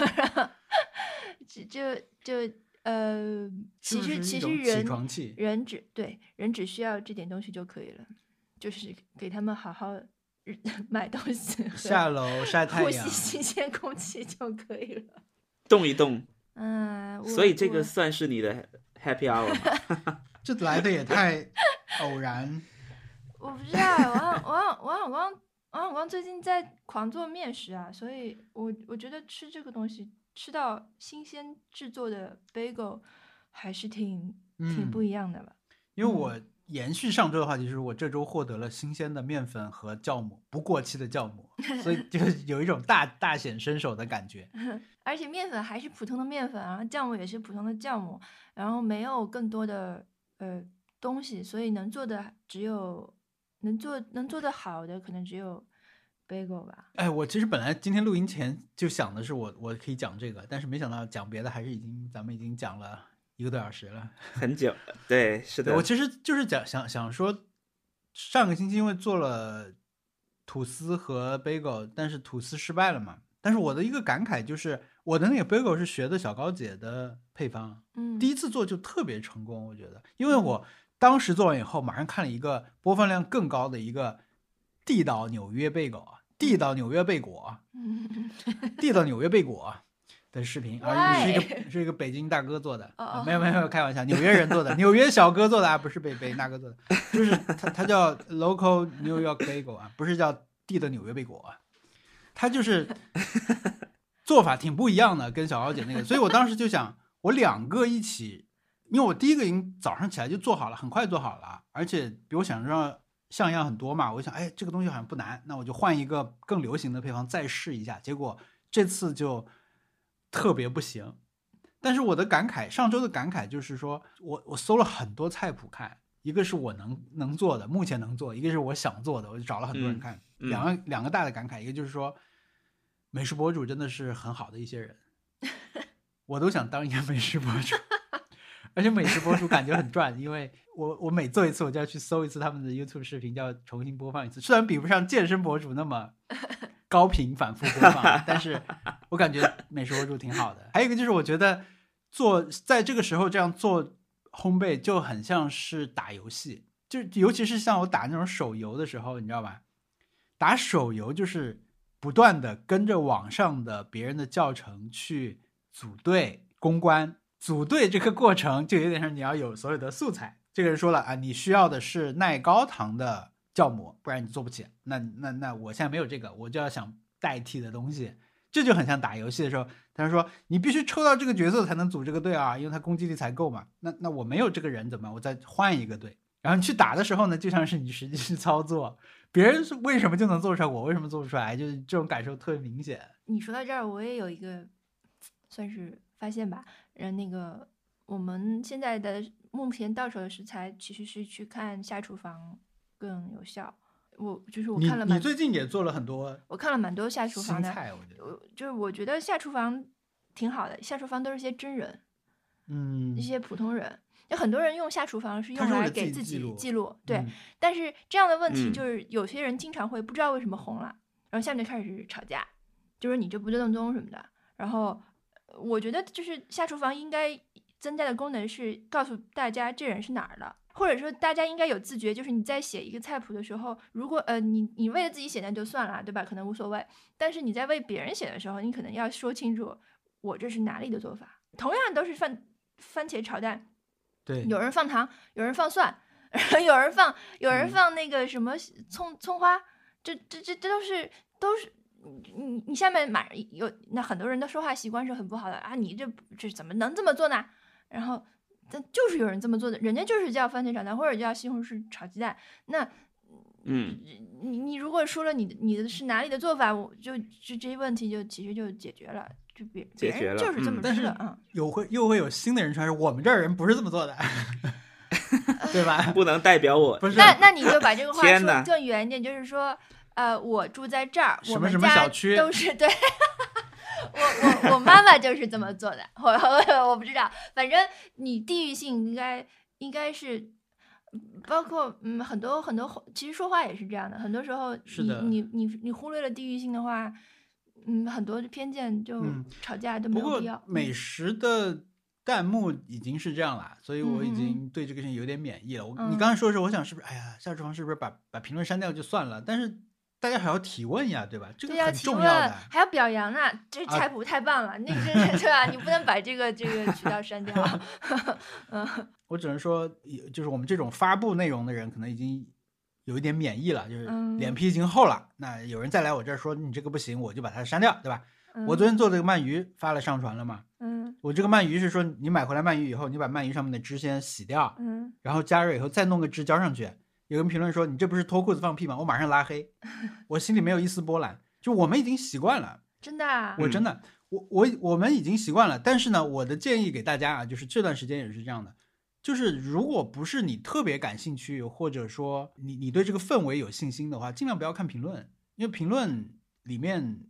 [SPEAKER 2] 就就就呃，其实其实人人只对人只需要这点东西就可以了，就是给他们好好买东西
[SPEAKER 3] 下楼 晒太阳呼
[SPEAKER 2] 吸，新鲜空气就可以了。
[SPEAKER 1] 动一动，
[SPEAKER 2] 嗯，
[SPEAKER 1] 所以这个算是你的 Happy Hour 吗？
[SPEAKER 3] 这来的也太偶然。
[SPEAKER 2] 我不知道，王小王王小光王小光最近在狂做面食啊，所以我我觉得吃这个东西，吃到新鲜制作的 bagel 还是挺挺不
[SPEAKER 3] 嗯
[SPEAKER 2] 一样的吧。
[SPEAKER 3] 因为我延续上周的话题，就是我这周获得了新鲜的面粉和酵母，不过期的酵母，所以就是有一种大大显身手的感觉。
[SPEAKER 2] 而且面粉还是普通的面粉，然后酵母也是普通的酵母，然后没有更多的呃东西，所以能做的只有能做能做的好的可能只有 bagel 吧。
[SPEAKER 3] 哎，我其实本来今天录音前就想的是我我可以讲这个，但是没想到讲别的还是已经咱们已经讲了一个多小时了。
[SPEAKER 1] 很久了，对，是的
[SPEAKER 3] 我，其实就是讲想想说，上个星期因为做了吐司和 bagel，但是吐司失败了嘛。但是我的一个感慨就是，我的那个 bagel 是学的小高姐的配方，
[SPEAKER 2] 嗯，
[SPEAKER 3] 第一次做就特别成功，我觉得，因为我当时做完以后，马上看了一个播放量更高的一个地道纽约贝果，地道纽约贝果，
[SPEAKER 2] 嗯。
[SPEAKER 3] 地道纽约贝果的视频，而是一个是一个北京大哥做的，啊没有没有没有开玩笑，纽约人做的，纽约小哥做的啊，不是北北京大哥做的，就是他他叫 local New York bagel 啊，不是叫地道纽约贝果啊，他就是 做法挺不一样的，跟小高姐那个，所以我当时就想，我两个一起，因为我第一个已经早上起来就做好了，很快做好了，而且比我想象中像样很多嘛，我想，哎，这个东西好像不难，那我就换一个更流行的配方再试一下，结果这次就特别不行。但是我的感慨，上周的感慨就是说我我搜了很多菜谱看，一个是我能能做的，目前能做，一个是我想做的，我就找了很多人
[SPEAKER 1] 嗯
[SPEAKER 3] 看，
[SPEAKER 1] 嗯
[SPEAKER 3] 两个两个大的感慨，一个就是说，美食博主真的是很好的一些人，我都想当一个美食博主，而且美食博主感觉很赚，因为我我每做一次我就要去搜一次他们的 YouTube 视频，就要重新播放一次，虽然比不上健身博主那么高频反复播放，但是我感觉美食博主挺好的。还有一个就是我觉得做在这个时候这样做烘焙就很像是打游戏，就尤其是像我打那种手游的时候，你知道吧？打手游就是不断的跟着网上的别人的教程去组队攻关，组队这个过程就有点像你要有所有的素材。这个人说了啊，你需要的是耐高糖的酵母，不然你做不起。那那那我现在没有这个，我就要想代替的东西，这就很像打游戏的时候，他说你必须抽到这个角色才能组这个队啊，因为他攻击力才够嘛。那那我没有这个人怎么办？我再换一个队。然后你去打的时候呢，就像是你实际去操作，别人是为什么就能做出来，我为什么做不出来？就是这种感受特别明显。
[SPEAKER 2] 你说到这儿，我也有一个算是发现吧。嗯，那个我们现在的目前到手的食材，其实是去看下厨房更有效。我就是我看了蛮
[SPEAKER 3] 你最近也做了很多
[SPEAKER 2] 我看了蛮多下厨房的，
[SPEAKER 3] 菜，我觉得，
[SPEAKER 2] 我就是我觉得下厨房挺好的，下厨房都是些真人，
[SPEAKER 3] 嗯
[SPEAKER 2] 一，些普通人。有很多人用下厨房是用来给自己
[SPEAKER 3] 记录
[SPEAKER 2] 记录，对。
[SPEAKER 3] 嗯
[SPEAKER 2] 但是这样的问题
[SPEAKER 1] 嗯
[SPEAKER 2] 就是有些人经常会不知道为什么红了，然后下面就开始吵架，就是你这不正宗什么的。然后呃我觉得就是下厨房应该增加的功能是告诉大家这人是哪儿的，或者说大家应该有自觉，就是你在写一个菜谱的时候，如果呃你你为了自己写那就算了，对吧？可能无所谓。但是你在为别人写的时候，你可能要说清楚我这是哪里的做法。同样都是番番茄炒蛋，
[SPEAKER 3] 对，
[SPEAKER 2] 有人放糖，有人放蒜，有人放有人
[SPEAKER 3] 嗯
[SPEAKER 2] 放那个什么葱葱花，这这这这都是都是你你下面马有那很多人的说话习惯是很不好的啊，你这这怎么能这么做呢？然后但就是有人这么做的，人家就是叫番茄炒蛋或者叫西红柿炒鸡蛋，那
[SPEAKER 1] 嗯，
[SPEAKER 2] 你你如果说了你的你的是哪里的做法，我就就这些问题就其实就解决了，就别别
[SPEAKER 1] 解决了
[SPEAKER 2] 就是这么
[SPEAKER 1] 嗯
[SPEAKER 3] 但是
[SPEAKER 2] 吃的，嗯，
[SPEAKER 3] 有会又会有新的人出来说，我们这儿人不是这么做的，对吧？
[SPEAKER 1] 不能代表我。
[SPEAKER 3] 不是，
[SPEAKER 2] 那那你就把这个话说更远一点，就是说，呃，我住在这儿，
[SPEAKER 3] 什么什么
[SPEAKER 2] 我们家
[SPEAKER 3] 小区
[SPEAKER 2] 都是对。我我我妈妈就是这么做的，我我我不知道，反正你地域性应该应该是，包括嗯很多很多，其实说话也是这样的，很多时候你你你你忽略了地域性的话，嗯，很多偏见就
[SPEAKER 3] 嗯
[SPEAKER 2] 吵架都没有必要。
[SPEAKER 3] 美
[SPEAKER 2] 嗯
[SPEAKER 3] 食的弹幕已经是这样了，所以我已经对这个事情有点免疫了。我
[SPEAKER 2] 嗯
[SPEAKER 3] 你刚才说的时候，我想是不是，哎呀，夏厨房是不是把把评论删掉就算了？但是大家还要提问呀，对吧？这个很
[SPEAKER 2] 提问，
[SPEAKER 3] 重要的。
[SPEAKER 2] 还要表扬呢，这
[SPEAKER 3] 啊
[SPEAKER 2] 菜谱太棒了，那真是对吧？你不能把这个这个渠道删掉。嗯
[SPEAKER 3] 我只能说，也就是我们这种发布内容的人，可能已经有一点免疫了，就是
[SPEAKER 2] 嗯
[SPEAKER 3] 脸皮已经厚了。那有人再来我这儿说你这个不行，我就把它删掉，对吧？
[SPEAKER 2] 嗯，
[SPEAKER 3] 我昨天做这个鳗鱼发了上传了嘛？
[SPEAKER 2] 嗯
[SPEAKER 3] 我这个鳗鱼是说，你买回来鳗鱼以后，你把鳗鱼上面的汁先洗掉，
[SPEAKER 2] 嗯
[SPEAKER 3] 然后加热以后再弄个汁浇上去。有人评论说你这不是脱裤子放屁吗？我马上拉黑，我心里没有一丝波澜。就我们已经习惯了，
[SPEAKER 2] 真的啊，
[SPEAKER 3] 我真的，我我我们已经习惯了。但是呢，我的建议给大家啊，就是这段时间也是这样的，就是如果不是你特别感兴趣，或者说你你对这个氛围有信心的话，尽量不要看评论，因为评论里面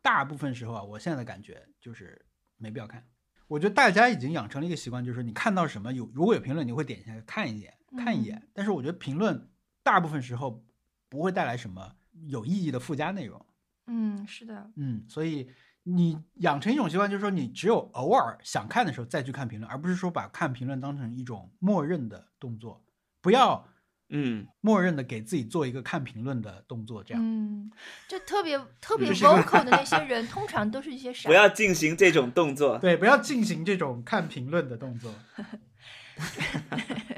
[SPEAKER 3] 大部分时候啊，我现在的感觉就是没必要看。我觉得大家已经养成了一个习惯，就是你看到什么有如果有评论，你会点一下看一眼看一眼。但是我觉得评论大部分时候不会带来什么有意义的附加内容。
[SPEAKER 2] 嗯，是的，
[SPEAKER 3] 嗯，所以你养成一种习惯，就是说你只有偶尔想看的时候再去看评论，而不是说把看评论当成一种默认的动作，不要
[SPEAKER 1] 嗯，
[SPEAKER 3] 默认的给自己做一个看评论的动作，这样。
[SPEAKER 2] 嗯，就特别特别 vocal 的那些人，通常都是一些傻
[SPEAKER 1] 不要进行这种动作。
[SPEAKER 3] 对，不要进行这种看评论的动作。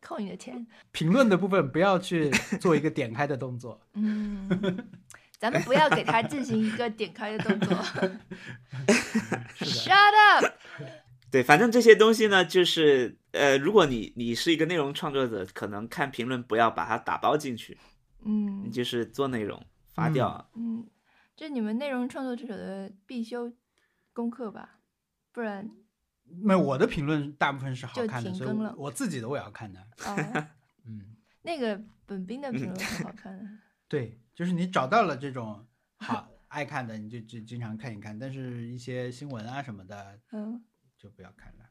[SPEAKER 2] 扣你的钱。
[SPEAKER 3] 评论的部分不要去做一个点开的动作。
[SPEAKER 2] 嗯，咱们不要给他进行一个点开的动作。Shut up！
[SPEAKER 1] 对，反正这些东西呢，就是呃，如果你你是一个内容创作者，可能看评论不要把它打包进去，
[SPEAKER 2] 嗯
[SPEAKER 1] 你就是做内容发掉。
[SPEAKER 2] 嗯，这你们内容创作者的必修功课吧，不然
[SPEAKER 3] 那我的评论大部分是好
[SPEAKER 2] 就
[SPEAKER 3] 看的，所以我我自己的我也要看的。
[SPEAKER 2] 哦，
[SPEAKER 3] 嗯，
[SPEAKER 2] 那个本兵的评论很好看的。
[SPEAKER 3] 对，就是你找到了这种好爱看的，你就就经常看一看，但是一些新闻啊什么的
[SPEAKER 2] 嗯，
[SPEAKER 3] 就不要看了。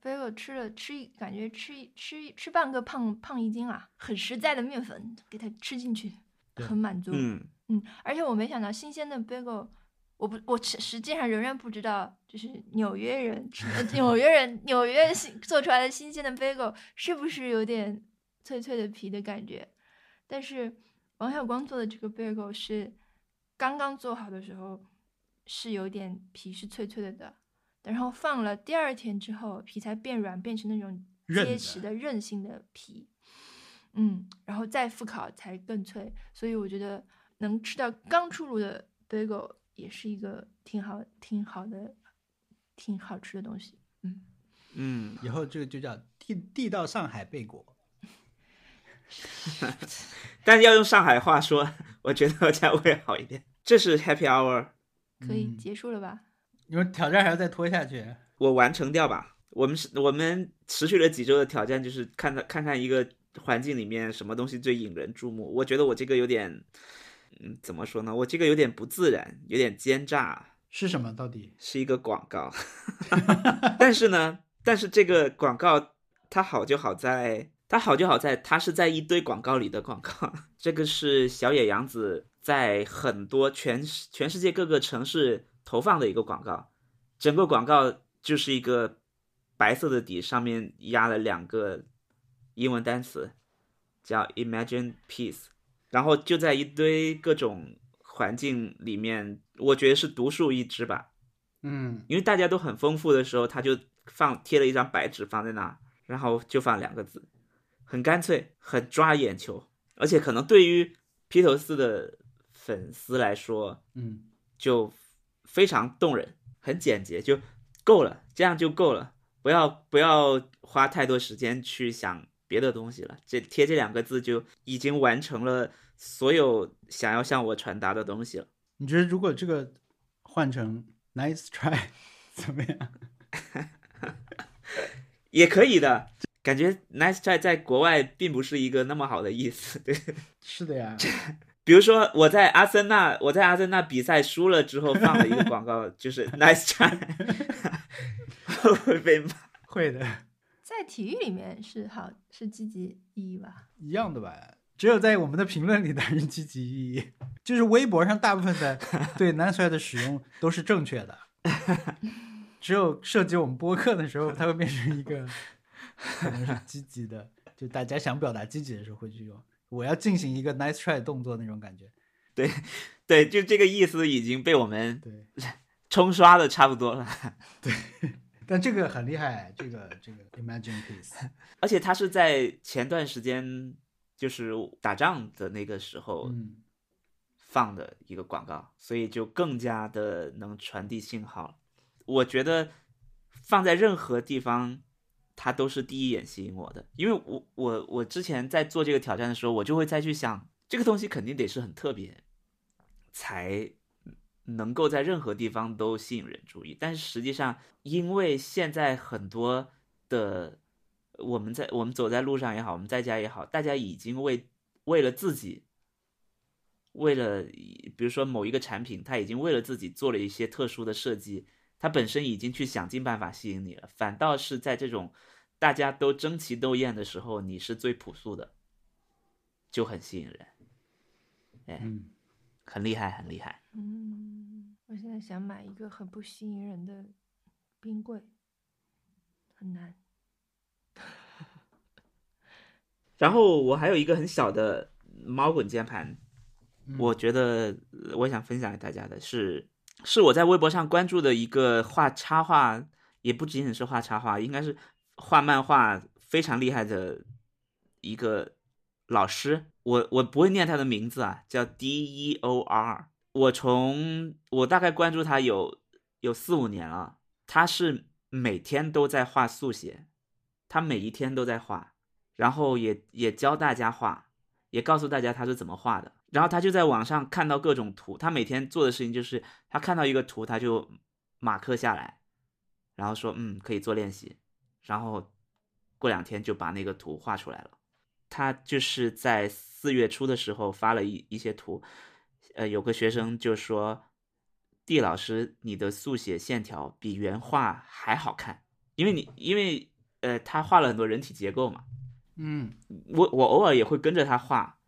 [SPEAKER 2] 贝果吃了吃一，感觉吃一吃一吃半个胖胖一斤啊，很实在的面粉给它吃进去，很满足。
[SPEAKER 1] 嗯，
[SPEAKER 2] 嗯，而且我没想到新鲜的 bagel，我不，我实实际上仍然不知道，就是纽约人纽约人纽约新做出来的新鲜的 bagel 是不是有点脆脆的皮的感觉？但是王小光做的这个 bagel 是刚刚做好的时候是有点皮是脆脆的的，然后放了第二天之后，皮才变软，变成那种结实的韧性的皮。嗯，然后再复烤才更脆，所以我觉得能吃到刚出炉的 bagel 也是一个挺好、挺好的、挺好吃的东西。嗯，
[SPEAKER 1] 嗯，
[SPEAKER 3] 以后这个就叫地地道上海贝果。
[SPEAKER 1] 但要用上海话说，我觉得这样会好一点。这是 Happy Hour，
[SPEAKER 2] 可以
[SPEAKER 3] 嗯
[SPEAKER 2] 结束了吧？
[SPEAKER 3] 你们挑战还要再拖下去？
[SPEAKER 1] 我完成掉吧。我们是我们持续了几周的挑战，就是看到看看一个环境里面什么东西最引人注目。我觉得我这个有点，嗯，怎么说呢？我这个有点不自然，有点奸诈。
[SPEAKER 3] 是什么？到底？
[SPEAKER 1] 是一个广告，但是呢，但是这个广告它好就好在，它好就好在它是在一堆广告里的广告。这个是小野洋子在很多全全世界各个城市投放的一个广告，整个广告就是一个白色的底，上面压了两个英文单词，叫 Imagine Peace，然后就在一堆各种环境里面，我觉得是独树一帜吧。
[SPEAKER 3] 嗯，
[SPEAKER 1] 因为大家都很丰富的时候，他就放贴了一张白纸放在那，然后就放两个字，很干脆，很抓眼球，而且可能对于披头士的粉丝来说，
[SPEAKER 3] 嗯
[SPEAKER 1] 就非常动人，很简洁，就够了，这样就够了，不要不要花太多时间去想别的东西了。这贴这两个字就已经完成了所有想要向我传达的东西了。
[SPEAKER 3] 你觉得如果这个换成 nice try 怎么样？
[SPEAKER 1] 也可以的，感觉 nice try 在国外并不是一个那么好的意思。对，
[SPEAKER 3] 是的呀，
[SPEAKER 1] 比如说我在阿森纳，我在阿森纳比赛输了之后放了一个广告，就是 nice try，会不会被骂？
[SPEAKER 3] 会的，
[SPEAKER 2] 在体育里面是好是积极意义吧？
[SPEAKER 3] 一样的吧。只有在我们的评论里才是积极意义，就是微博上大部分的 对 nice try 的使用都是正确的，只有涉及我们播客的时候，它会变成一个可能是积极的，就大家想表达积极的时候会去用。我要进行一个 nice try 动作那种感觉。
[SPEAKER 1] 对，对就这个意思已经被我们
[SPEAKER 3] 对，
[SPEAKER 1] 冲刷的差不多了。
[SPEAKER 3] 对但这个很厉害，这个这个 Imagine Peace，
[SPEAKER 1] 而且它是在前段时间就是打仗的那个时候
[SPEAKER 3] 嗯
[SPEAKER 1] 放的一个广告，所以就更加的能传递信号。我觉得放在任何地方，它都是第一眼吸引我的，因为我我我之前在做这个挑战的时候，我就会再去想，这个东西肯定得是很特别，才能够在任何地方都吸引人注意。但是实际上，因为现在很多的我们在我们走在路上也好，我们在家也好，大家已经为为了自己，为了比如说某一个产品，他已经为了自己做了一些特殊的设计，他本身已经去想尽办法吸引你了。反倒是在这种大家都争奇斗艳的时候，你是最朴素的，就很吸引人，哎，
[SPEAKER 3] 嗯，
[SPEAKER 1] 很厉害，很厉害。
[SPEAKER 2] 嗯，我现在想买一个很不吸引人的冰柜，很难。
[SPEAKER 1] 然后我还有一个很小的猫滚键盘，
[SPEAKER 3] 嗯
[SPEAKER 1] 我觉得呃我想分享给大家的是，是我在微博上关注的一个画插画，也不仅仅是画插画，应该是画漫画非常厉害的一个老师。我我不会念他的名字啊，叫 D E O R。我从我大概关注他有有四五年了，他是每天都在画速写，他每一天都在画，然后也也教大家画，也告诉大家他是怎么画的。然后他就在网上看到各种图，他每天做的事情就是他看到一个图，他就马克下来，然后说嗯可以做练习，然后过两天就把那个图画出来了。他就是在四月初的时候发了一一些图，呃，有个学生就说：“地老师，你的速写线条比原画还好看，因为你因为呃他画了很多人体结构嘛，
[SPEAKER 3] 嗯
[SPEAKER 1] 我我偶尔也会跟着他画，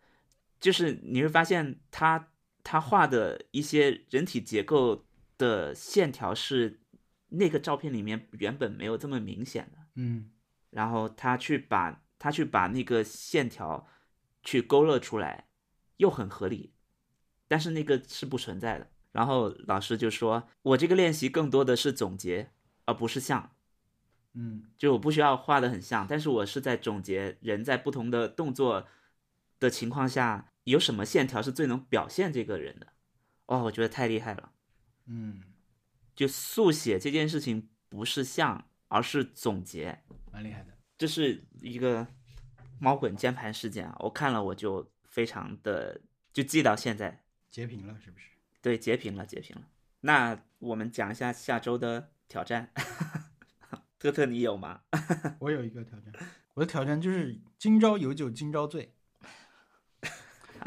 [SPEAKER 1] 就是你会发现他他画的一些人体结构的线条是那个照片里面原本没有这么明显的，
[SPEAKER 3] 嗯
[SPEAKER 1] 然后他去把他去把那个线条去勾勒出来，又很合理，但是那个是不存在的。然后老师就说：“我这个练习更多的是总结，而不是像。
[SPEAKER 3] 嗯
[SPEAKER 1] 就我不需要画的很像，但是我是在总结人在不同的动作的情况下，有什么线条是最能表现这个人的。哦，我觉得太厉害了。
[SPEAKER 3] 嗯，
[SPEAKER 1] 就速写这件事情不是像，而是总结。
[SPEAKER 3] 蛮厉害的。
[SPEAKER 1] 这是一个猫滚键盘事件啊，我看了我就非常的就记到现在，
[SPEAKER 3] 截屏了是不是？
[SPEAKER 1] 对，截屏了，截屏了。那我们讲一下下周的挑战，特特你有吗？
[SPEAKER 3] 我有一个挑战，我的挑战就是今朝有酒今朝醉，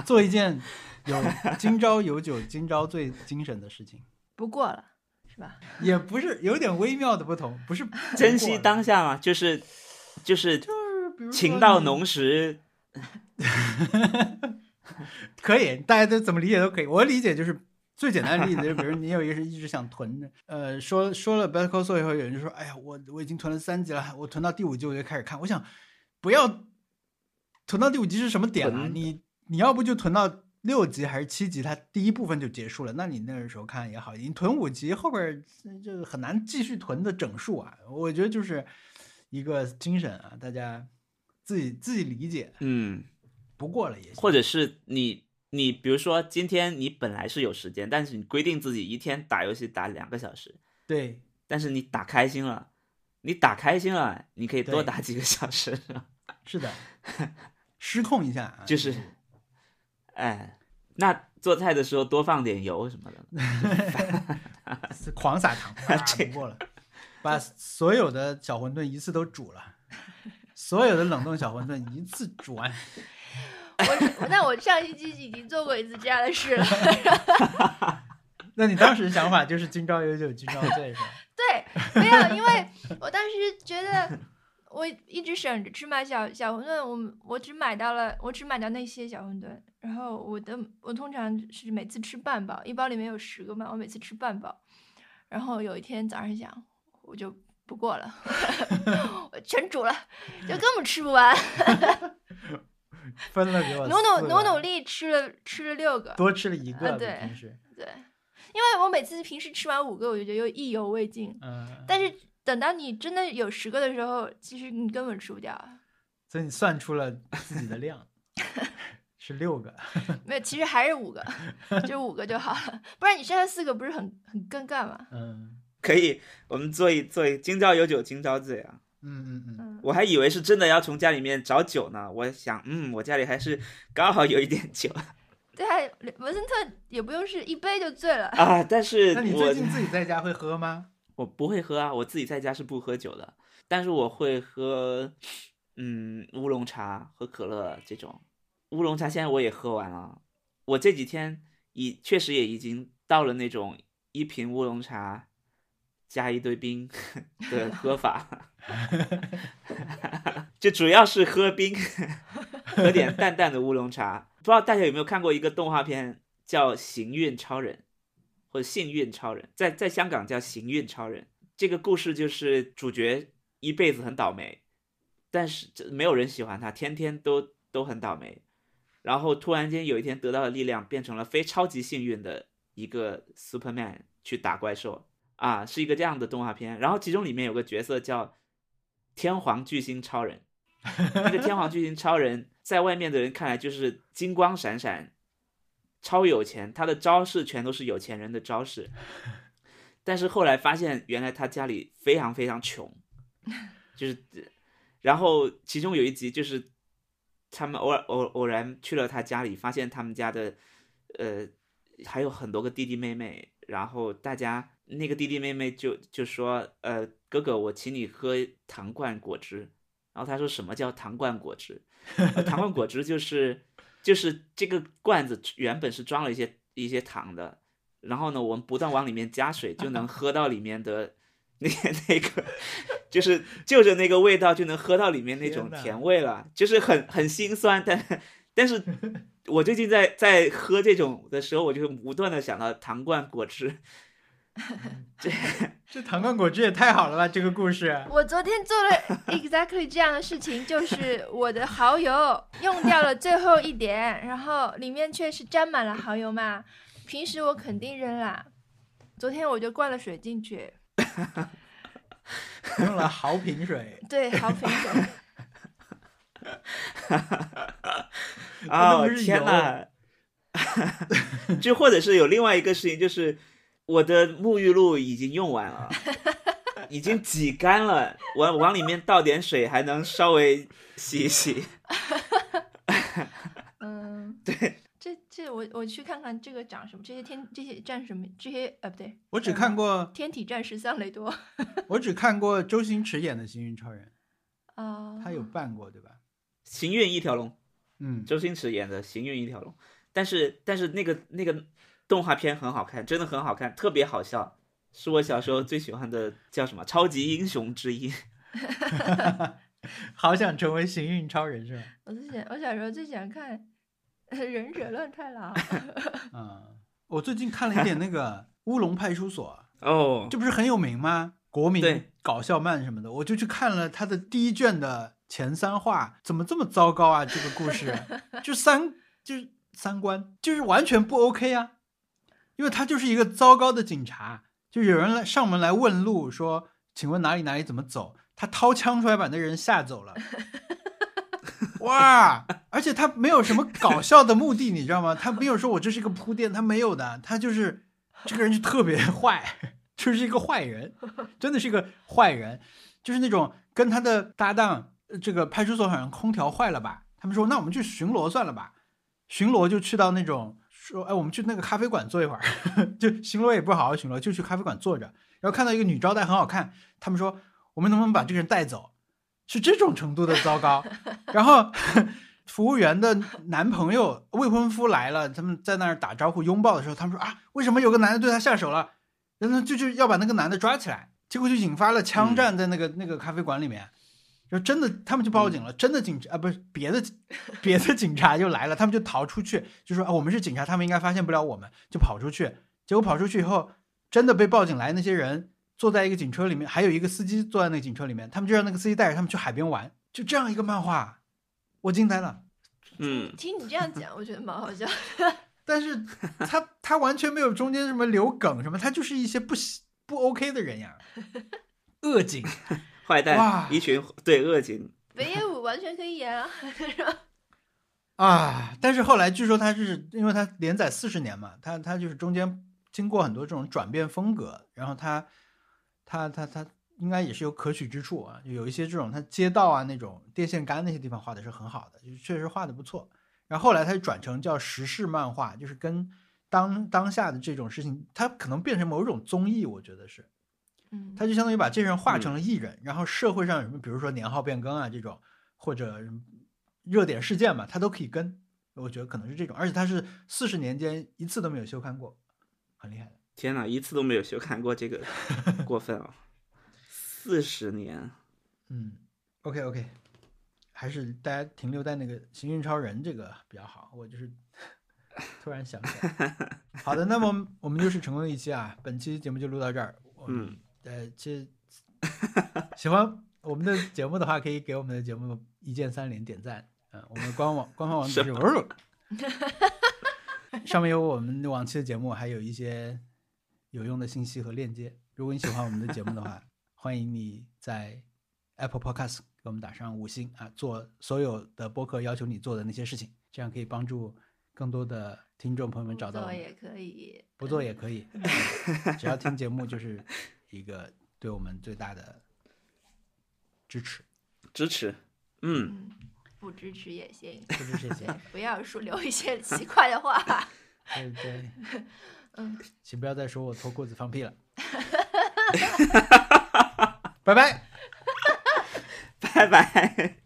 [SPEAKER 3] 做一件有 今朝有酒今朝醉精神的事情，
[SPEAKER 2] 不过了，是吧？
[SPEAKER 3] 也不是有点微妙的不同，不是
[SPEAKER 1] 珍惜当
[SPEAKER 3] 下，
[SPEAKER 1] 嘛，就是就是
[SPEAKER 3] 就是比如
[SPEAKER 1] 情到浓时，
[SPEAKER 3] 可以，大家都怎么理解都可以。我理解就是最简单的例子，就比如你有一个是一直想囤的，呃，说说了 Better Call Saul 以后，有人就说，哎呀，我我已经囤了三集了，我囤到第五集我就开始看。我想，不要囤到第五集是什么点啊？你你要不就囤到六集还是七集，它第一部分就结束了，那你那个时候看也好。你囤五集后边儿这个很难继续囤的整数啊。我觉得就是一个精神啊，大家自己自己理解，
[SPEAKER 1] 嗯，
[SPEAKER 3] 不过了也行。
[SPEAKER 1] 或者是你你比如说今天你本来是有时间，但是你规定自己一天打游戏打两个小时，
[SPEAKER 3] 对，
[SPEAKER 1] 但是你打开心了，你打开心了，你可以多打几个小时，
[SPEAKER 3] 是 的，失控一下啊，
[SPEAKER 1] 就是，哎，那做菜的时候多放点油什么的。
[SPEAKER 3] 是狂撒糖，啊
[SPEAKER 1] 这
[SPEAKER 3] 不过了，把所有的小馄饨一次都煮了，所有的冷冻小馄饨一次煮完。
[SPEAKER 2] 我那我上星期已经做过一次这样的事了。
[SPEAKER 3] 那你当时想法就是今朝有酒今朝醉是吧？
[SPEAKER 2] 对，没有，因为我当时觉得我一直省着吃买小小馄饨，我我只买到了，我只买到那些小馄饨。然后我的我通常是每次吃半包，一包里面有十个嘛，我每次吃半包。然后有一天早上想，我就不过了，我全煮了，就根本吃不完，
[SPEAKER 3] 分了给我
[SPEAKER 2] 努努努努力吃了吃了六个。
[SPEAKER 3] 多吃了一个，
[SPEAKER 2] 啊对
[SPEAKER 3] 平时，
[SPEAKER 2] 对，因为我每次平时吃完五个，我就觉得又意犹未尽。
[SPEAKER 3] 嗯，
[SPEAKER 2] 但是等到你真的有十个的时候，其实你根本吃不掉。
[SPEAKER 3] 所以你算出了自己的量 是六个，
[SPEAKER 2] 没有，其实还是五个，就五个就好了，不然你剩下四个不是很很尴尬吗？
[SPEAKER 3] 嗯
[SPEAKER 1] 可以，我们做一做一，今朝有酒今朝醉啊！
[SPEAKER 3] 嗯嗯嗯，
[SPEAKER 2] 嗯，
[SPEAKER 1] 我还以为是真的要从家里面找酒呢。我想，嗯，我家里还是 刚好有一点酒
[SPEAKER 2] 对啊，文森特也不用是一杯就醉了。
[SPEAKER 1] 啊。但是
[SPEAKER 3] 那你最近自己在家会喝吗？
[SPEAKER 1] 我不会喝啊，我自己在家是不喝酒的，但是我会喝，嗯，乌龙茶和可乐这种。乌龙茶现在我也喝完了，我这几天已确实也已经到了那种一瓶乌龙茶加一堆冰 的喝法，就主要是喝冰，喝点淡淡的乌龙茶。不知道大家有没有看过一个动画片叫《行运超人》或者《幸运超人》，在在香港叫《行运超人》。这个故事就是主角一辈子很倒霉，但是这没有人喜欢他，天天都都很倒霉。然后突然间有一天得到了力量，变成了非超级幸运的一个 Superman 去打怪兽啊，是一个这样的动画片。然后其中里面有个角色叫天皇巨星超人，那个天皇巨星超人在外面的人看来就是金光闪闪，超有钱，他的招式全都是有钱人的招式。但是后来发现，原来他家里非常非常穷，就是，然后其中有一集就是他们偶尔偶偶然去了他家里，发现他们家的呃还有很多个弟弟妹妹，然后大家那个弟弟妹妹就就说呃哥哥，我请你喝糖罐果汁，然后他说什么叫糖罐果汁？呃糖罐果汁就是就是这个罐子原本是装了一些一些糖的，然后呢，我们不断往里面加水，就能喝到里面的那 那个，就是就着那个味道就能喝到里面那种甜味了，就是很很心酸，但但是 我最近在在喝这种的时候，我就不断的想到糖罐果汁，
[SPEAKER 3] 这 这糖罐果汁也太好了吧！这个故事，
[SPEAKER 2] 我昨天做了 exactly 这样的事情，就是我的蚝油用掉了最后一点，然后里面却是沾满了蚝油嘛。平时我肯定扔啦，昨天我就灌了水进去，
[SPEAKER 3] 用了豪瓶水，
[SPEAKER 2] 对，好瓶水。
[SPEAKER 1] 啊、天呐！就或者是有另外一个事情，就是我的沐浴露已经用完了，已经挤干了，往往里面倒点水，还能稍微洗一洗。
[SPEAKER 2] 嗯，对，这这我我去看看这个长什么，这些天这些战士们，这些呃不对，
[SPEAKER 3] 我只看过，
[SPEAKER 2] 天体战士桑雷多。
[SPEAKER 3] 我只看过周星驰演的《幸运超人。
[SPEAKER 2] 啊，》，
[SPEAKER 3] 他有扮过，对吧？
[SPEAKER 1] 行运一条龙，
[SPEAKER 3] 嗯，
[SPEAKER 1] 周星驰演的《行运一条龙》，但是但是那个那个动画片很好看，真的很好看，特别好笑，是我小时候最喜欢的叫什么超级英雄之一。
[SPEAKER 3] 好想成为幸运超人是吧？
[SPEAKER 2] 我最想我小时候最喜欢看《忍者乱太郎》
[SPEAKER 3] 嗯，我最近看了一点那个《乌龙派出所
[SPEAKER 1] 哦》，，
[SPEAKER 3] 这不是很有名吗？国民搞笑漫什么的，我就去看了他的第一卷的前三话，怎么这么糟糕啊？这个故事就三就是三观就是完全不 OK 啊，因为他就是一个糟糕的警察，就有人来上门来问路，说请问哪里哪里怎么走，他掏枪出来把那人吓走了。哇！而且他没有什么搞笑的目的，你知道吗？他没有说我这是一个铺垫，他没有的，他就是这个人就特别坏，就是一个坏人，真的是一个坏人，就是那种跟他的搭档，这个派出所好像空调坏了吧，他们说那我们去巡逻算了吧，巡逻就去到那种说，哎，我们去那个咖啡馆坐一会儿，就巡逻也不好好巡逻，就去咖啡馆坐着，然后看到一个女招待很好看，他们说我们能不能把这个人带走？是这种程度的糟糕。然后 服务员的男朋友、未婚夫来了，他们在那儿打招呼、拥抱的时候，他们说啊，为什么有个男的对他下手了？然后就就要把那个男的抓起来，结果就引发了枪战在那个、那个咖啡馆里面。然后真的，他们就报警了，真的警察啊，不是别的别的警察就来了，他们就逃出去，就说啊，我们是警察，他们应该发现不了我们，就跑出去。结果跑出去以后，真的被报警来那些人坐在一个警车里面，还有一个司机坐在那个警车里面，他们就让那个司机带着他们去海边玩，就这样一个漫画，我惊呆了。
[SPEAKER 1] 嗯，
[SPEAKER 2] 听你这样讲，我觉得蛮好笑。
[SPEAKER 3] 但是他他完全没有中间什么留梗什么，他就是一些不喜不 OK 的人呀，恶警
[SPEAKER 1] 坏
[SPEAKER 3] 哇
[SPEAKER 1] 蛋，一群对恶警，
[SPEAKER 2] 北野武完全可以演啊，
[SPEAKER 3] 啊！但是后来据说他是因为他连载四十年嘛，他他就是中间经过很多这种转变风格，然后他他他他应该也是有可取之处啊，有一些这种他街道啊那种电线杆那些地方画的是很好的，就确实画的不错。然后后来他就转成叫时事漫画，就是跟当当下的这种事情，他可能变成某种综艺，我觉得是。
[SPEAKER 2] 嗯，
[SPEAKER 3] 他就相当于把这人画成了艺人，然后社会上有什么，比如说年号变更啊这种，或者热点事件嘛，他都可以跟。我觉得可能是这种，而且他是四十年间一次都没有休刊过，很厉害的。
[SPEAKER 1] 天哪，一次都没有休刊过这个，过分了。四十年，
[SPEAKER 3] 嗯，OK OK，还是大家停留在那个《行运超人》这个比较好。我就是 突然想起来。好的，那么我们就是成功的一期啊，本期节目就录到这儿。
[SPEAKER 1] 嗯，
[SPEAKER 3] 呃，这 喜欢我们的节目的话，可以给我们的节目一键三连点赞。嗯、我们的官网 官方网址是 上面有我们往期的节目，还有一些有用的信息和链接。如果你喜欢我们的节目的话，欢迎你在 Apple Podcast 给我们打上五星啊，做所有的播客要求你做的那些事情，这样可以帮助更多的听众朋友们找到我们。
[SPEAKER 2] 做也可以，
[SPEAKER 3] 不做也可以，嗯只要听节目就是一个对我们最大的支持。
[SPEAKER 1] 支持，嗯，
[SPEAKER 2] 嗯，不支持也行，
[SPEAKER 3] 不支持也行，
[SPEAKER 2] 不要说留一些奇怪的话。
[SPEAKER 3] 对对，
[SPEAKER 2] 嗯，
[SPEAKER 3] 请不要再说我脱裤子放屁了。拜拜。
[SPEAKER 1] 拜拜。